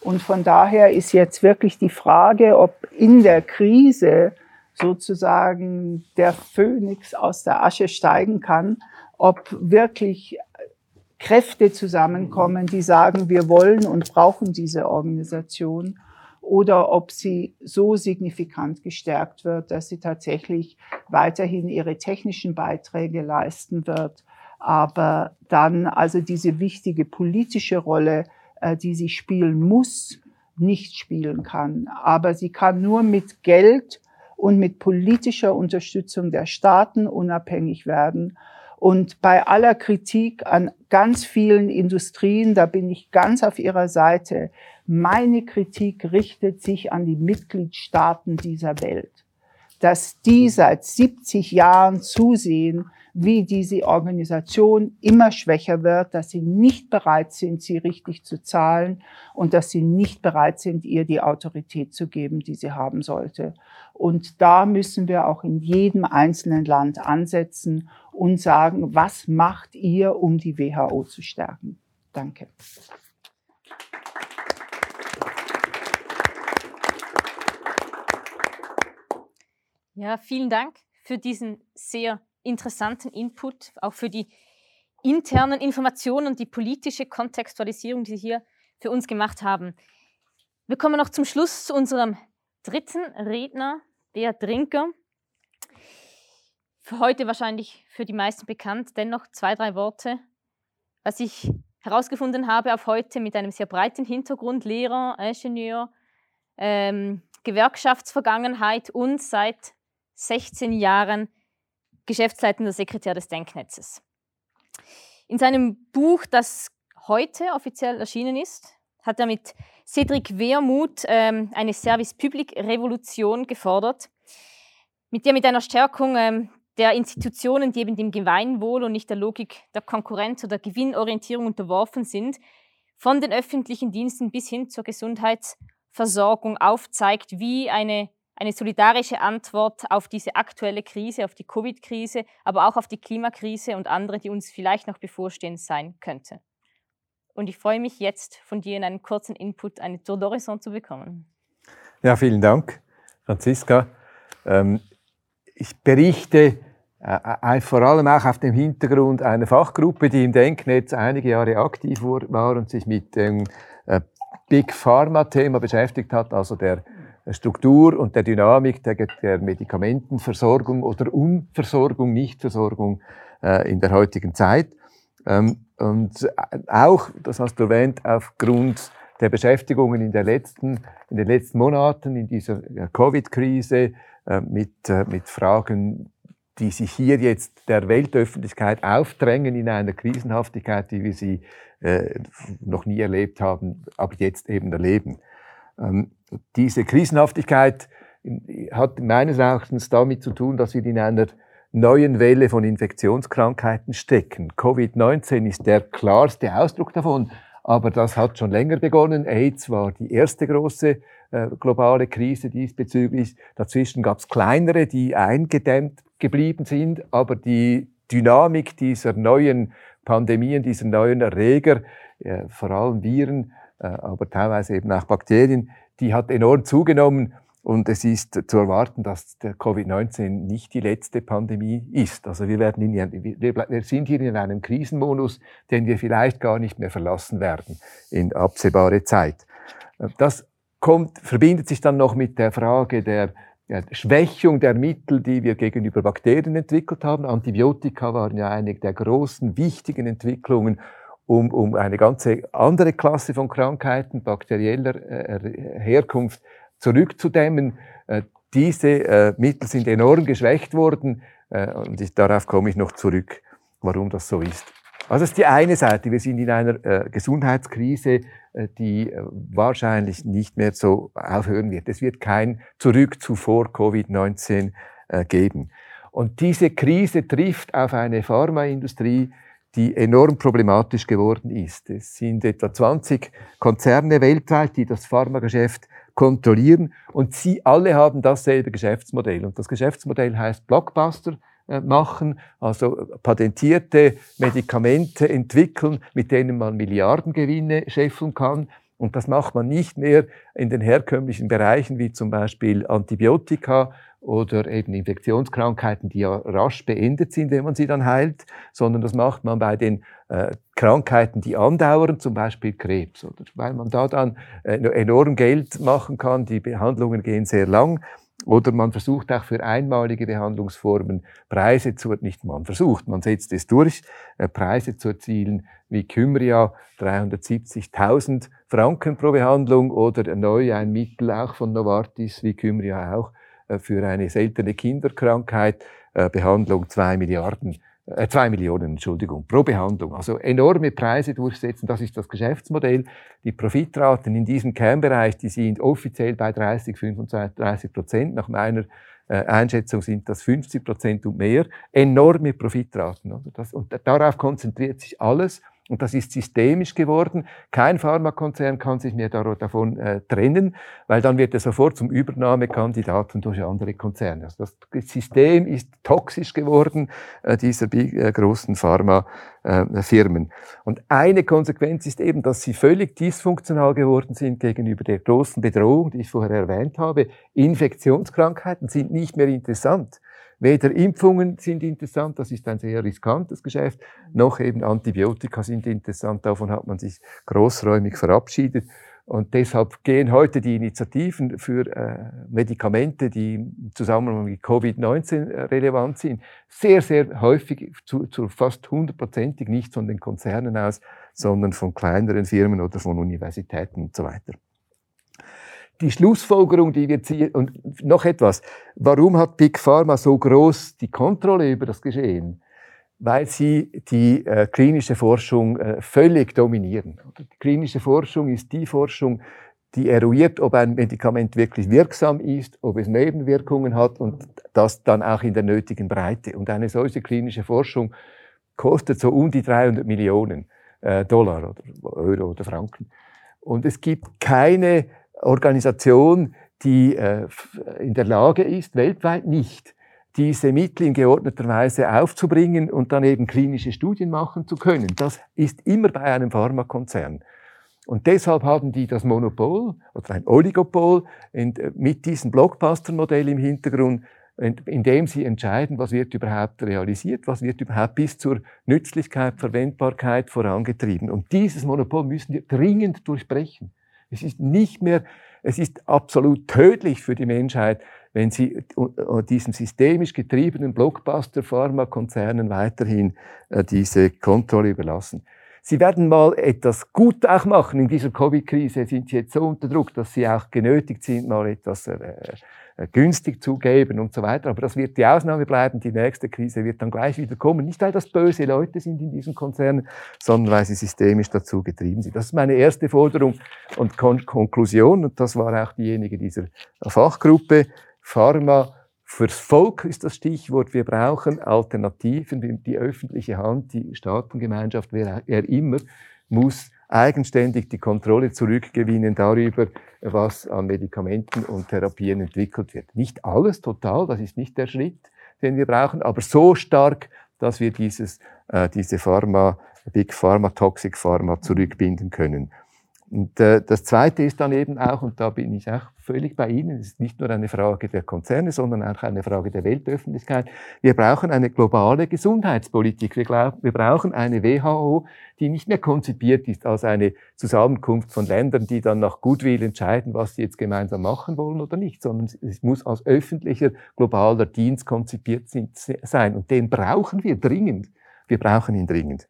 Und von daher ist jetzt wirklich die Frage, ob in der Krise sozusagen der Phönix aus der Asche steigen kann, ob wirklich Kräfte zusammenkommen, die sagen, wir wollen und brauchen diese Organisation oder ob sie so signifikant gestärkt wird, dass sie tatsächlich weiterhin ihre technischen Beiträge leisten wird aber dann also diese wichtige politische Rolle, äh, die sie spielen muss, nicht spielen kann. Aber sie kann nur mit Geld und mit politischer Unterstützung der Staaten unabhängig werden. Und bei aller Kritik an ganz vielen Industrien, da bin ich ganz auf ihrer Seite, meine Kritik richtet sich an die Mitgliedstaaten dieser Welt, dass die seit 70 Jahren zusehen, wie diese Organisation immer schwächer wird, dass sie nicht bereit sind, sie richtig zu zahlen und dass sie nicht bereit sind, ihr die Autorität zu geben, die sie haben sollte. Und da müssen wir auch in jedem einzelnen Land ansetzen und sagen, was macht ihr, um die WHO zu stärken? Danke. Ja, vielen Dank für diesen sehr interessanten Input, auch für die internen Informationen und die politische Kontextualisierung, die Sie hier für uns gemacht haben. Wir kommen noch zum Schluss zu unserem dritten Redner, Bea Drinker. Für heute wahrscheinlich für die meisten bekannt, dennoch zwei, drei Worte. Was ich herausgefunden habe auf heute mit einem sehr breiten Hintergrund, Lehrer, Ingenieur, ähm, Gewerkschaftsvergangenheit und seit 16 Jahren geschäftsleitender Sekretär des Denknetzes. In seinem Buch, das heute offiziell erschienen ist, hat er mit Cedric Wehrmuth ähm, eine Service-Public-Revolution gefordert, mit der mit einer Stärkung ähm, der Institutionen, die eben dem Gemeinwohl und nicht der Logik der Konkurrenz oder Gewinnorientierung unterworfen sind, von den öffentlichen Diensten bis hin zur Gesundheitsversorgung aufzeigt, wie eine eine solidarische Antwort auf diese aktuelle Krise, auf die Covid-Krise, aber auch auf die Klimakrise und andere, die uns vielleicht noch bevorstehen sein könnte. Und ich freue mich jetzt, von dir in einem kurzen Input eine Tour d'Horizon zu bekommen. Ja, vielen Dank, Franziska. Ähm, ich berichte äh, äh, vor allem auch auf dem Hintergrund einer Fachgruppe, die im Denknetz einige Jahre aktiv war und sich mit dem äh, Big Pharma-Thema beschäftigt hat, also der Struktur und der Dynamik der, der Medikamentenversorgung oder Unversorgung, Nichtversorgung äh, in der heutigen Zeit. Ähm, und auch, das hast du erwähnt, aufgrund der Beschäftigungen in, der letzten, in den letzten Monaten, in dieser Covid-Krise, äh, mit, äh, mit Fragen die sich hier jetzt der Weltöffentlichkeit aufdrängen in einer Krisenhaftigkeit, wie wir sie äh, noch nie erlebt haben, aber jetzt eben erleben. Ähm, diese Krisenhaftigkeit hat meines Erachtens damit zu tun, dass wir in einer neuen Welle von Infektionskrankheiten stecken. Covid-19 ist der klarste Ausdruck davon, aber das hat schon länger begonnen. AIDS war die erste große äh, globale Krise diesbezüglich. Dazwischen gab es kleinere, die eingedämmt geblieben sind, aber die Dynamik dieser neuen Pandemien, dieser neuen Erreger, äh, vor allem Viren, aber teilweise eben auch Bakterien, die hat enorm zugenommen. Und es ist zu erwarten, dass der Covid-19 nicht die letzte Pandemie ist. Also wir, werden in, wir, sind hier in einem Krisenmodus, den wir vielleicht gar nicht mehr verlassen werden in absehbare Zeit. Äh, das kommt, verbindet sich dann noch mit der Frage der Schwächung der Mittel, die wir gegenüber Bakterien entwickelt haben. Antibiotika waren ja eine der großen, wichtigen Entwicklungen, um, um eine ganze andere Klasse von Krankheiten bakterieller äh, Herkunft zurückzudämmen. Äh, diese äh, Mittel sind enorm geschwächt worden äh, und ich, darauf komme ich noch zurück, warum das so ist. Also das ist die eine Seite. Wir sind in einer äh, Gesundheitskrise, äh, die wahrscheinlich nicht mehr so aufhören wird. Es wird kein Zurück zu vor Covid-19 äh, geben. Und diese Krise trifft auf eine Pharmaindustrie, die enorm problematisch geworden ist. Es sind etwa 20 Konzerne weltweit, die das Pharmageschäft kontrollieren und sie alle haben dasselbe Geschäftsmodell. Und das Geschäftsmodell heißt Blockbuster äh, machen, also patentierte Medikamente entwickeln, mit denen man Milliardengewinne scheffeln kann. Und das macht man nicht mehr in den herkömmlichen Bereichen wie zum Beispiel Antibiotika oder eben Infektionskrankheiten, die ja rasch beendet sind, wenn man sie dann heilt, sondern das macht man bei den äh, Krankheiten, die andauern, zum Beispiel Krebs, oder weil man da dann äh, enorm Geld machen kann. Die Behandlungen gehen sehr lang oder man versucht auch für einmalige Behandlungsformen Preise zu, nicht man versucht, man setzt es durch, äh, Preise zu erzielen wie Kymria 370.000 Franken pro Behandlung oder neu ein Mittel auch von Novartis wie Kymria auch für eine seltene Kinderkrankheit, äh, Behandlung 2 Milliarden äh, zwei Millionen, Entschuldigung, pro Behandlung. Also enorme Preise durchsetzen, das ist das Geschäftsmodell. Die Profitraten in diesem Kernbereich, die sind offiziell bei 30, 25, 30 Prozent. Nach meiner äh, Einschätzung sind das 50 Prozent und mehr. Enorme Profitraten. Oder? Das, und darauf konzentriert sich alles. Und das ist systemisch geworden. Kein Pharmakonzern kann sich mehr davon äh, trennen, weil dann wird er sofort zum Übernahmekandidaten durch andere Konzerne. Also das System ist toxisch geworden, äh, dieser äh, großen Pharmafirmen. Äh, Und eine Konsequenz ist eben, dass sie völlig dysfunktional geworden sind gegenüber der großen Bedrohung, die ich vorher erwähnt habe. Infektionskrankheiten sind nicht mehr interessant. Weder Impfungen sind interessant, das ist ein sehr riskantes Geschäft, noch eben Antibiotika sind interessant, davon hat man sich großräumig verabschiedet. Und deshalb gehen heute die Initiativen für äh, Medikamente, die im Zusammenhang mit Covid-19 äh, relevant sind, sehr, sehr häufig zu, zu fast hundertprozentig nicht von den Konzernen aus, sondern von kleineren Firmen oder von Universitäten und so weiter die Schlussfolgerung, die wir ziehen, und noch etwas, warum hat Big Pharma so groß die Kontrolle über das Geschehen? Weil sie die äh, klinische Forschung äh, völlig dominieren. Die klinische Forschung ist die Forschung, die eruiert, ob ein Medikament wirklich wirksam ist, ob es Nebenwirkungen hat und das dann auch in der nötigen Breite. Und eine solche klinische Forschung kostet so um die 300 Millionen äh, Dollar oder Euro oder Franken. Und es gibt keine Organisation, die äh, in der Lage ist, weltweit nicht diese Mittel in geordneter Weise aufzubringen und dann eben klinische Studien machen zu können. Das ist immer bei einem Pharmakonzern. Und deshalb haben die das Monopol oder ein Oligopol mit diesem Blockbuster-Modell im Hintergrund, in dem sie entscheiden, was wird überhaupt realisiert, was wird überhaupt bis zur Nützlichkeit, Verwendbarkeit vorangetrieben. Und dieses Monopol müssen wir dringend durchbrechen. Es ist nicht mehr, es ist absolut tödlich für die Menschheit, wenn sie diesen systemisch getriebenen Blockbuster-Pharmakonzernen weiterhin äh, diese Kontrolle überlassen. Sie werden mal etwas gut auch machen. In dieser Covid-Krise sind sie jetzt so unter Druck, dass sie auch genötigt sind, mal etwas äh, äh, günstig zu geben und so weiter. Aber das wird die Ausnahme bleiben. Die nächste Krise wird dann gleich wieder kommen. Nicht, weil das böse Leute sind in diesen Konzernen, sondern weil sie systemisch dazu getrieben sind. Das ist meine erste Forderung und Kon Konklusion. Und das war auch diejenige dieser Fachgruppe. Pharma Fürs Volk ist das Stichwort. Wir brauchen Alternativen. Die öffentliche Hand, die Staatengemeinschaft, wer, wer immer, muss eigenständig die Kontrolle zurückgewinnen darüber, was an Medikamenten und Therapien entwickelt wird. Nicht alles total, das ist nicht der Schritt, den wir brauchen, aber so stark, dass wir dieses, äh, diese Pharma, Big Pharma, Toxic Pharma zurückbinden können. Und äh, das Zweite ist dann eben auch, und da bin ich auch völlig bei Ihnen, es ist nicht nur eine Frage der Konzerne, sondern auch eine Frage der Weltöffentlichkeit. Wir brauchen eine globale Gesundheitspolitik. Wir, glaub, wir brauchen eine WHO, die nicht mehr konzipiert ist als eine Zusammenkunft von Ländern, die dann nach Gutwill entscheiden, was sie jetzt gemeinsam machen wollen oder nicht, sondern es muss als öffentlicher globaler Dienst konzipiert sein. Und den brauchen wir dringend. Wir brauchen ihn dringend.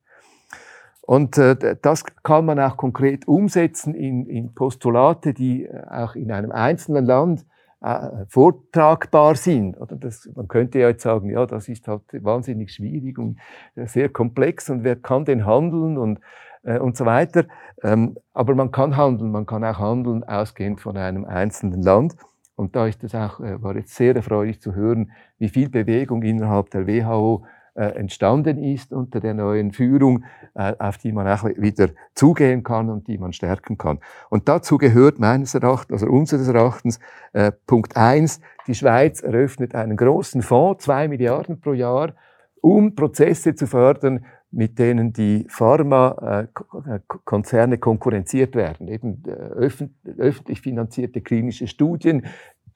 Und äh, das kann man auch konkret umsetzen in, in Postulate, die äh, auch in einem einzelnen Land äh, vortragbar sind. Oder das, man könnte ja jetzt sagen, ja, das ist halt wahnsinnig schwierig und äh, sehr komplex und wer kann denn handeln und, äh, und so weiter. Ähm, aber man kann handeln, man kann auch handeln ausgehend von einem einzelnen Land. Und da ist es auch, äh, war jetzt sehr erfreulich zu hören, wie viel Bewegung innerhalb der WHO entstanden ist unter der neuen Führung, äh, auf die man auch wieder zugehen kann und die man stärken kann. Und dazu gehört meines Erachtens, also unseres Erachtens, äh, Punkt eins: die Schweiz eröffnet einen großen Fonds, zwei Milliarden pro Jahr, um Prozesse zu fördern, mit denen die Pharmakonzerne konkurrenziert werden. Eben öffentlich finanzierte klinische Studien,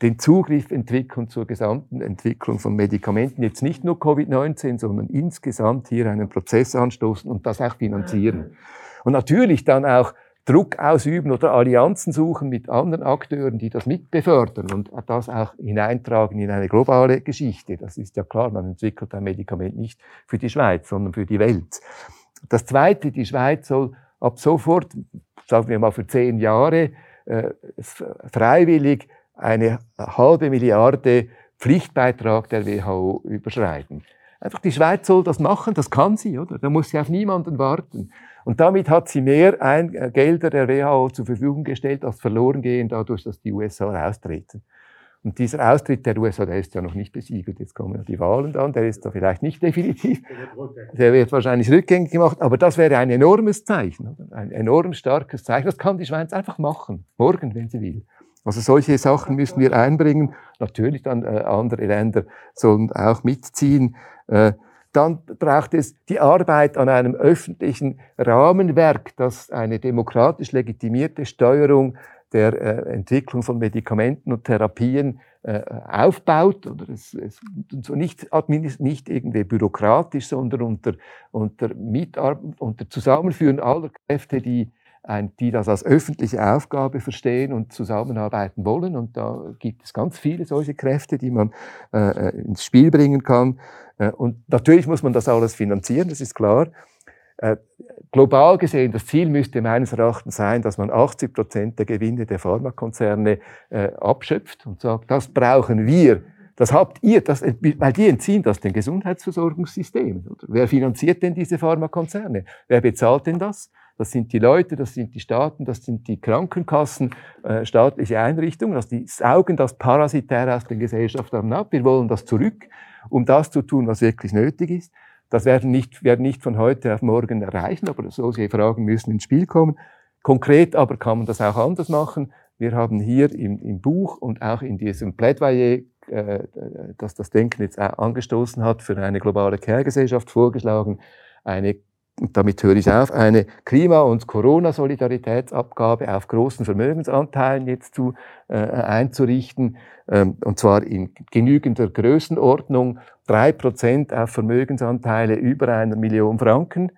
den Zugriff entwickeln zur gesamten Entwicklung von Medikamenten, jetzt nicht nur Covid-19, sondern insgesamt hier einen Prozess anstoßen und das auch finanzieren. Und natürlich dann auch Druck ausüben oder Allianzen suchen mit anderen Akteuren, die das mitbefördern und das auch hineintragen in eine globale Geschichte. Das ist ja klar, man entwickelt ein Medikament nicht für die Schweiz, sondern für die Welt. Das Zweite, die Schweiz soll ab sofort, sagen wir mal für zehn Jahre, äh, freiwillig eine halbe Milliarde Pflichtbeitrag der WHO überschreiten. Einfach die Schweiz soll das machen, das kann sie, oder? Da muss sie auf niemanden warten. Und damit hat sie mehr äh, Gelder der WHO zur Verfügung gestellt, als verloren gehen dadurch, dass die USA austreten. Und dieser Austritt der USA, der ist ja noch nicht besiegelt. Jetzt kommen ja die Wahlen dann, der ist da vielleicht nicht definitiv. Der wird wahrscheinlich rückgängig gemacht, aber das wäre ein enormes Zeichen, oder? ein enorm starkes Zeichen. Das kann die Schweiz einfach machen, morgen, wenn sie will. Also solche Sachen müssen wir einbringen. Natürlich dann äh, andere Länder sollen auch mitziehen. Äh, dann braucht es die Arbeit an einem öffentlichen Rahmenwerk, das eine demokratisch legitimierte Steuerung der äh, Entwicklung von Medikamenten und Therapien äh, aufbaut. Oder es, es, so nicht, nicht irgendwie bürokratisch, sondern unter, unter, Mitar unter Zusammenführen aller Kräfte, die die das als öffentliche Aufgabe verstehen und zusammenarbeiten wollen. Und da gibt es ganz viele solche Kräfte, die man äh, äh, ins Spiel bringen kann. Äh, und natürlich muss man das alles finanzieren, das ist klar. Äh, global gesehen, das Ziel müsste meines Erachtens sein, dass man 80 Prozent der Gewinne der Pharmakonzerne äh, abschöpft und sagt, das brauchen wir das habt ihr, das, weil die entziehen das den Gesundheitsversorgungssystemen. Wer finanziert denn diese Pharmakonzerne? Wer bezahlt denn das? Das sind die Leute, das sind die Staaten, das sind die Krankenkassen, äh, staatliche Einrichtungen. Also die saugen das parasitär aus den Gesellschaften ab. Wir wollen das zurück, um das zu tun, was wirklich nötig ist. Das werden nicht, werden nicht von heute auf morgen erreichen, aber solche Fragen müssen ins Spiel kommen. Konkret aber kann man das auch anders machen. Wir haben hier im, im Buch und auch in diesem Plädoyer, äh, das das Denken jetzt angestoßen hat, für eine globale Care-Gesellschaft vorgeschlagen, eine damit höre ich auf, eine Klima- und Corona-Solidaritätsabgabe auf großen Vermögensanteilen jetzt zu, äh, einzurichten, ähm, und zwar in genügender Größenordnung, drei Prozent auf Vermögensanteile über einer Million Franken.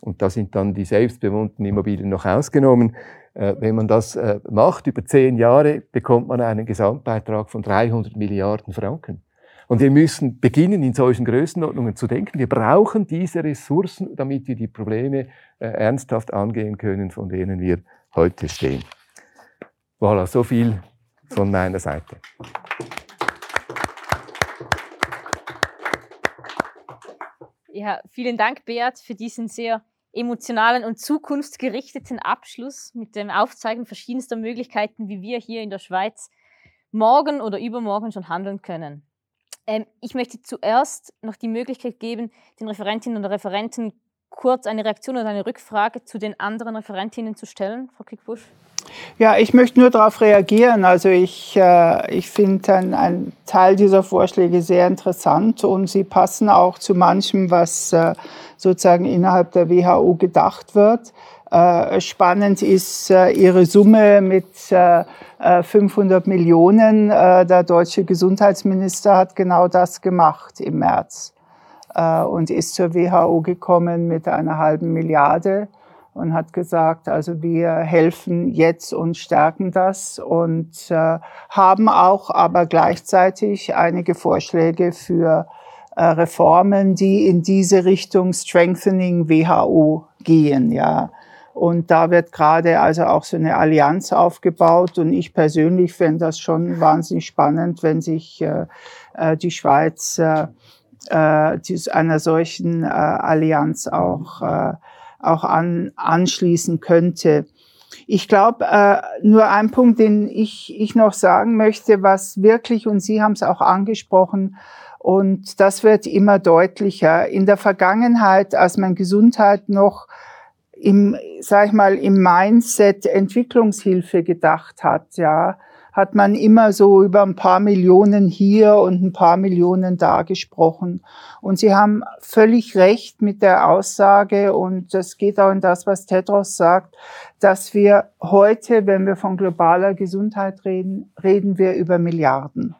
Und da sind dann die selbstbewohnten Immobilien noch ausgenommen. Äh, wenn man das äh, macht über zehn Jahre, bekommt man einen Gesamtbeitrag von 300 Milliarden Franken. Und wir müssen beginnen, in solchen Größenordnungen zu denken. Wir brauchen diese Ressourcen, damit wir die Probleme äh, ernsthaft angehen können, von denen wir heute stehen. Voilà, so viel von meiner Seite. Ja, vielen Dank, Beat, für diesen sehr emotionalen und zukunftsgerichteten Abschluss mit dem Aufzeigen verschiedenster Möglichkeiten, wie wir hier in der Schweiz morgen oder übermorgen schon handeln können. Ähm, ich möchte zuerst noch die Möglichkeit geben, den Referentinnen und Referenten kurz eine Reaktion oder eine Rückfrage zu den anderen Referentinnen zu stellen, Frau Kickbusch. Ja, ich möchte nur darauf reagieren. Also ich, äh, ich finde einen Teil dieser Vorschläge sehr interessant und sie passen auch zu manchem, was äh, sozusagen innerhalb der WHO gedacht wird. Äh, spannend ist äh, ihre Summe mit 500 äh, Millionen. Der deutsche Gesundheitsminister hat genau das gemacht im März und ist zur WHO gekommen mit einer halben Milliarde und hat gesagt, also wir helfen jetzt und stärken das und haben auch aber gleichzeitig einige Vorschläge für Reformen, die in diese Richtung Strengthening WHO gehen, ja. Und da wird gerade also auch so eine Allianz aufgebaut. Und ich persönlich fände das schon wahnsinnig spannend, wenn sich äh, äh die Schweiz äh, äh, einer solchen äh, Allianz auch, äh, auch an, anschließen könnte. Ich glaube, äh, nur ein Punkt, den ich, ich noch sagen möchte, was wirklich, und Sie haben es auch angesprochen, und das wird immer deutlicher. In der Vergangenheit, als man Gesundheit noch im, sag ich mal, im Mindset Entwicklungshilfe gedacht hat, ja, hat man immer so über ein paar Millionen hier und ein paar Millionen da gesprochen. Und Sie haben völlig recht mit der Aussage, und das geht auch in das, was Tedros sagt, dass wir heute, wenn wir von globaler Gesundheit reden, reden wir über Milliarden.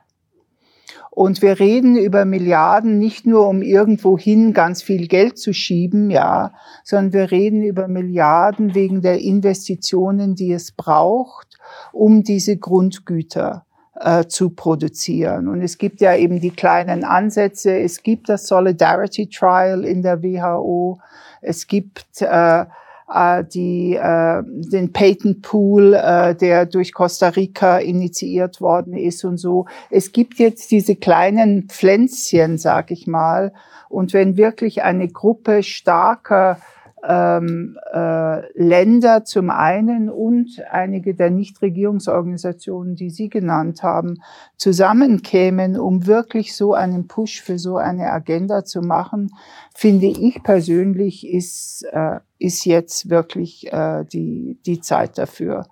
Und wir reden über Milliarden nicht nur, um irgendwohin ganz viel Geld zu schieben, ja, sondern wir reden über Milliarden wegen der Investitionen, die es braucht, um diese Grundgüter äh, zu produzieren. Und es gibt ja eben die kleinen Ansätze. Es gibt das Solidarity Trial in der WHO. Es gibt äh, äh, die, äh, den Patent Pool, äh, der durch Costa Rica initiiert worden ist und so. Es gibt jetzt diese kleinen Pflänzchen, sag ich mal. Und wenn wirklich eine Gruppe starker ähm, äh, Länder zum einen und einige der Nichtregierungsorganisationen, die Sie genannt haben, zusammenkämen, um wirklich so einen Push für so eine Agenda zu machen, finde ich persönlich, ist, äh, ist jetzt wirklich äh, die, die Zeit dafür.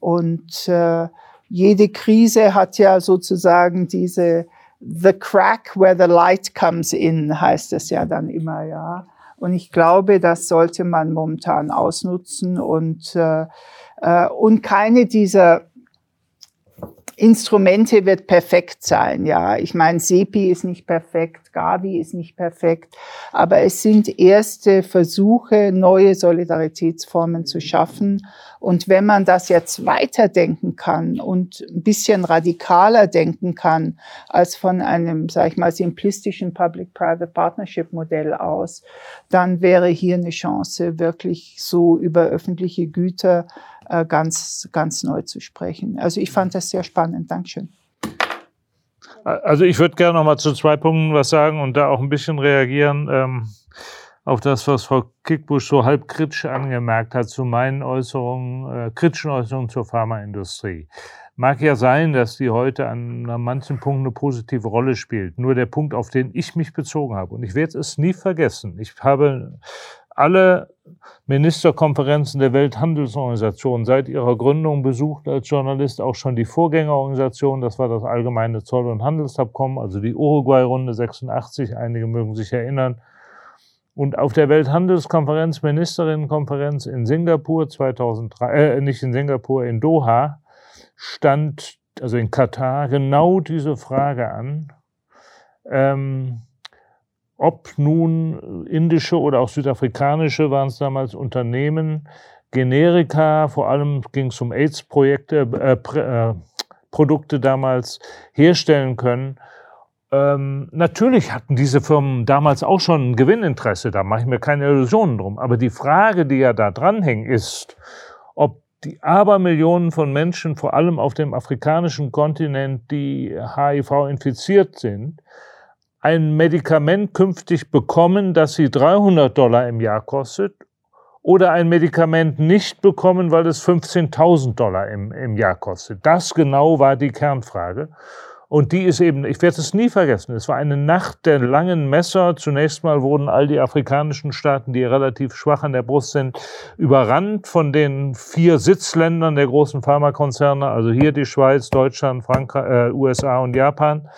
Und äh, jede Krise hat ja sozusagen diese The crack where the light comes in, heißt es ja dann immer, ja. Und ich glaube, das sollte man momentan ausnutzen und, äh, äh, und keine dieser Instrumente wird perfekt sein, ja. Ich meine, SEPI ist nicht perfekt, Gavi ist nicht perfekt, aber es sind erste Versuche, neue Solidaritätsformen zu schaffen. Und wenn man das jetzt weiterdenken kann und ein bisschen radikaler denken kann als von einem, sag ich mal, simplistischen Public-Private Partnership Modell aus, dann wäre hier eine Chance, wirklich so über öffentliche Güter äh, ganz, ganz neu zu sprechen. Also ich fand das sehr spannend. Dankeschön. Also ich würde gerne noch mal zu zwei Punkten was sagen und da auch ein bisschen reagieren ähm, auf das, was Frau Kickbusch so halb kritisch angemerkt hat zu meinen Äußerungen, äh, kritischen Äußerungen zur Pharmaindustrie. Mag ja sein, dass die heute an, an manchen Punkten eine positive Rolle spielt. Nur der Punkt, auf den ich mich bezogen habe, und ich werde es nie vergessen. Ich habe alle Ministerkonferenzen der Welthandelsorganisation seit ihrer Gründung besucht als Journalist, auch schon die Vorgängerorganisation, das war das Allgemeine Zoll- und Handelsabkommen, also die Uruguay-Runde 86, einige mögen sich erinnern. Und auf der Welthandelskonferenz, Ministerinnenkonferenz in Singapur 2003, äh, nicht in Singapur, in Doha, stand, also in Katar, genau diese Frage an. Ähm, ob nun indische oder auch südafrikanische waren es damals Unternehmen, Generika, vor allem ging es um AIDS-Projekte, äh, äh, Produkte damals herstellen können. Ähm, natürlich hatten diese Firmen damals auch schon ein Gewinninteresse, da mache ich mir keine Illusionen drum. Aber die Frage, die ja da dranhängt, ist, ob die Abermillionen von Menschen, vor allem auf dem afrikanischen Kontinent, die HIV infiziert sind, ein Medikament künftig bekommen, das sie 300 Dollar im Jahr kostet oder ein Medikament nicht bekommen, weil es 15.000 Dollar im, im Jahr kostet. Das genau war die Kernfrage. Und die ist eben, ich werde es nie vergessen, es war eine Nacht der langen Messer. Zunächst mal wurden all die afrikanischen Staaten, die relativ schwach an der Brust sind, überrannt von den vier Sitzländern der großen Pharmakonzerne, also hier die Schweiz, Deutschland, Frankreich, äh, USA und Japan.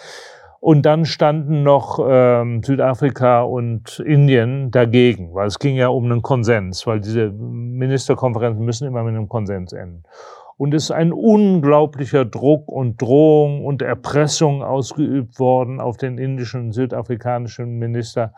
Und dann standen noch ähm, Südafrika und Indien dagegen, weil es ging ja um einen Konsens, weil diese Ministerkonferenzen müssen immer mit einem Konsens enden. Und es ist ein unglaublicher Druck und Drohung und Erpressung ausgeübt worden auf den indischen und südafrikanischen Minister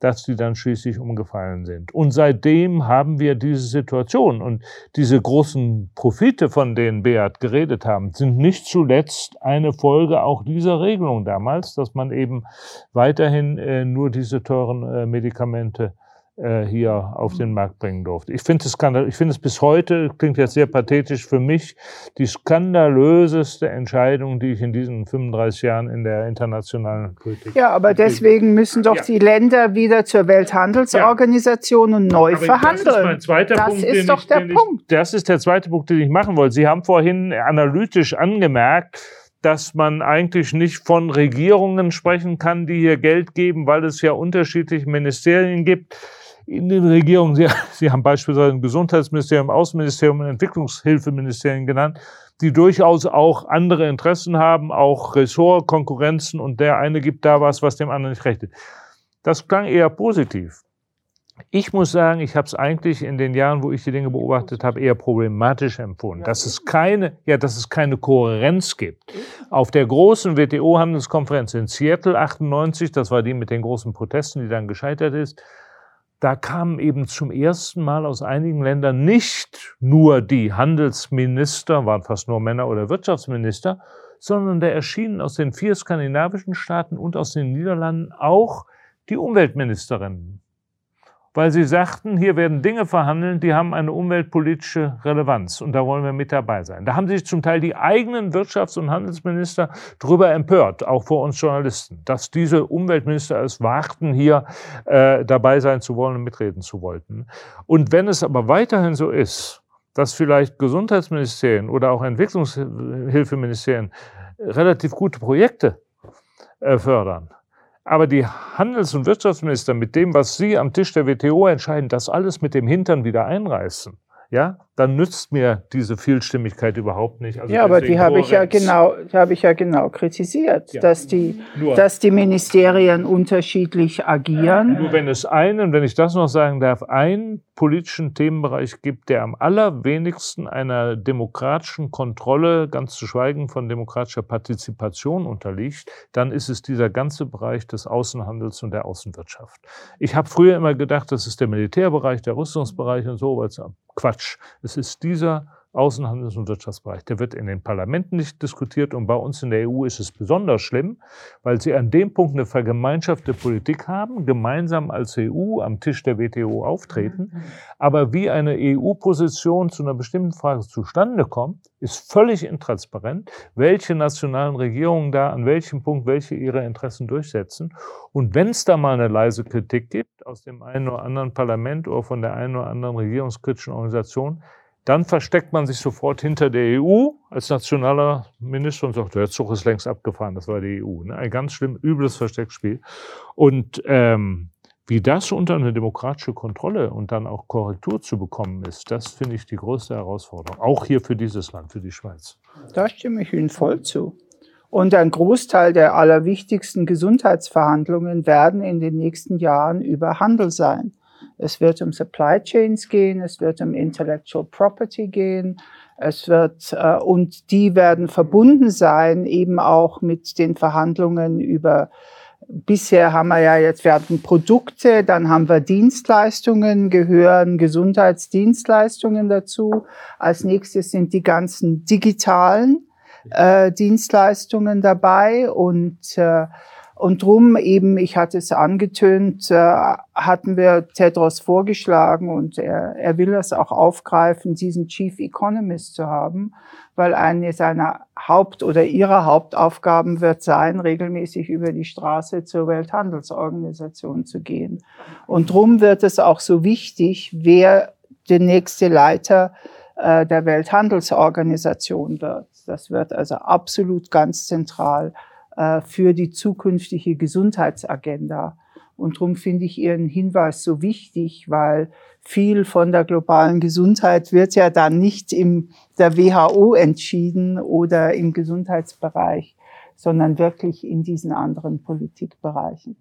dass die dann schließlich umgefallen sind. Und seitdem haben wir diese Situation. Und diese großen Profite, von denen Beat geredet haben, sind nicht zuletzt eine Folge auch dieser Regelung damals, dass man eben weiterhin äh, nur diese teuren äh, Medikamente hier auf den Markt bringen durfte. Ich finde es, ich finde es bis heute, klingt jetzt sehr pathetisch für mich, die skandalöseste Entscheidung, die ich in diesen 35 Jahren in der internationalen Politik. Ja, aber deswegen müssen doch ja. die Länder wieder zur Welthandelsorganisation ja. und neu aber verhandeln. Das ist mein zweiter das Punkt. Ist doch ich, der Punkt. Ich, das ist der zweite Punkt, den ich machen wollte. Sie haben vorhin analytisch angemerkt, dass man eigentlich nicht von Regierungen sprechen kann, die hier Geld geben, weil es ja unterschiedliche Ministerien gibt in den Regierungen, Sie, <laughs> Sie haben beispielsweise ein Gesundheitsministerium, Außenministerium und Entwicklungshilfeministerien genannt, die durchaus auch andere Interessen haben, auch Ressortkonkurrenzen und der eine gibt da was, was dem anderen nicht recht ist. Das klang eher positiv. Ich muss sagen, ich habe es eigentlich in den Jahren, wo ich die Dinge beobachtet habe, eher problematisch empfunden, dass es keine, ja, dass es keine Kohärenz gibt. Auf der großen WTO-Handelskonferenz in Seattle 98, das war die mit den großen Protesten, die dann gescheitert ist, da kamen eben zum ersten Mal aus einigen Ländern nicht nur die Handelsminister, waren fast nur Männer oder Wirtschaftsminister, sondern da erschienen aus den vier skandinavischen Staaten und aus den Niederlanden auch die Umweltministerinnen weil sie sagten, hier werden Dinge verhandelt, die haben eine umweltpolitische Relevanz und da wollen wir mit dabei sein. Da haben sich zum Teil die eigenen Wirtschafts- und Handelsminister darüber empört, auch vor uns Journalisten, dass diese Umweltminister es wagten, hier äh, dabei sein zu wollen und mitreden zu wollten. Und wenn es aber weiterhin so ist, dass vielleicht Gesundheitsministerien oder auch Entwicklungshilfeministerien relativ gute Projekte äh, fördern, aber die Handels- und Wirtschaftsminister mit dem, was sie am Tisch der WTO entscheiden, das alles mit dem Hintern wieder einreißen, ja, dann nützt mir diese Vielstimmigkeit überhaupt nicht. Also ja, aber die habe ich ja genau, habe ich ja genau kritisiert, ja. dass die, dass die Ministerien unterschiedlich agieren. Nur wenn es einen, wenn ich das noch sagen darf, einen politischen Themenbereich gibt, der am allerwenigsten einer demokratischen Kontrolle, ganz zu schweigen von demokratischer Partizipation unterliegt, dann ist es dieser ganze Bereich des Außenhandels und der Außenwirtschaft. Ich habe früher immer gedacht, das ist der Militärbereich, der Rüstungsbereich und so, weil es Quatsch. Es ist dieser Außenhandels- und Wirtschaftsbereich. Der wird in den Parlamenten nicht diskutiert und bei uns in der EU ist es besonders schlimm, weil sie an dem Punkt eine vergemeinschaftete Politik haben, gemeinsam als EU am Tisch der WTO auftreten. Aber wie eine EU-Position zu einer bestimmten Frage zustande kommt, ist völlig intransparent, welche nationalen Regierungen da an welchem Punkt welche ihre Interessen durchsetzen. Und wenn es da mal eine leise Kritik gibt aus dem einen oder anderen Parlament oder von der einen oder anderen regierungskritischen Organisation, dann versteckt man sich sofort hinter der EU als nationaler Minister und sagt, der Zug ist längst abgefahren, das war die EU. Ne? Ein ganz schlimm, übles Versteckspiel. Und ähm, Wie das unter eine demokratische Kontrolle und dann auch Korrektur zu bekommen ist, das finde ich die größte Herausforderung. Auch hier für dieses Land, für die Schweiz. Da stimme ich Ihnen voll zu. Und ein Großteil der allerwichtigsten Gesundheitsverhandlungen werden in den nächsten Jahren über Handel sein. Es wird um Supply Chains gehen, es wird um Intellectual Property gehen, es wird äh, und die werden verbunden sein eben auch mit den Verhandlungen über Bisher haben wir ja jetzt, wir hatten Produkte, dann haben wir Dienstleistungen, gehören Gesundheitsdienstleistungen dazu. Als nächstes sind die ganzen digitalen äh, Dienstleistungen dabei und äh, und drum eben, ich hatte es angetönt, äh, hatten wir Tedros vorgeschlagen und er, er will das auch aufgreifen, diesen Chief Economist zu haben, weil eine seiner Haupt- oder ihrer Hauptaufgaben wird sein, regelmäßig über die Straße zur Welthandelsorganisation zu gehen. Und drum wird es auch so wichtig, wer der nächste Leiter äh, der Welthandelsorganisation wird. Das wird also absolut ganz zentral für die zukünftige Gesundheitsagenda. Und darum finde ich Ihren Hinweis so wichtig, weil viel von der globalen Gesundheit wird ja dann nicht in der WHO entschieden oder im Gesundheitsbereich, sondern wirklich in diesen anderen Politikbereichen.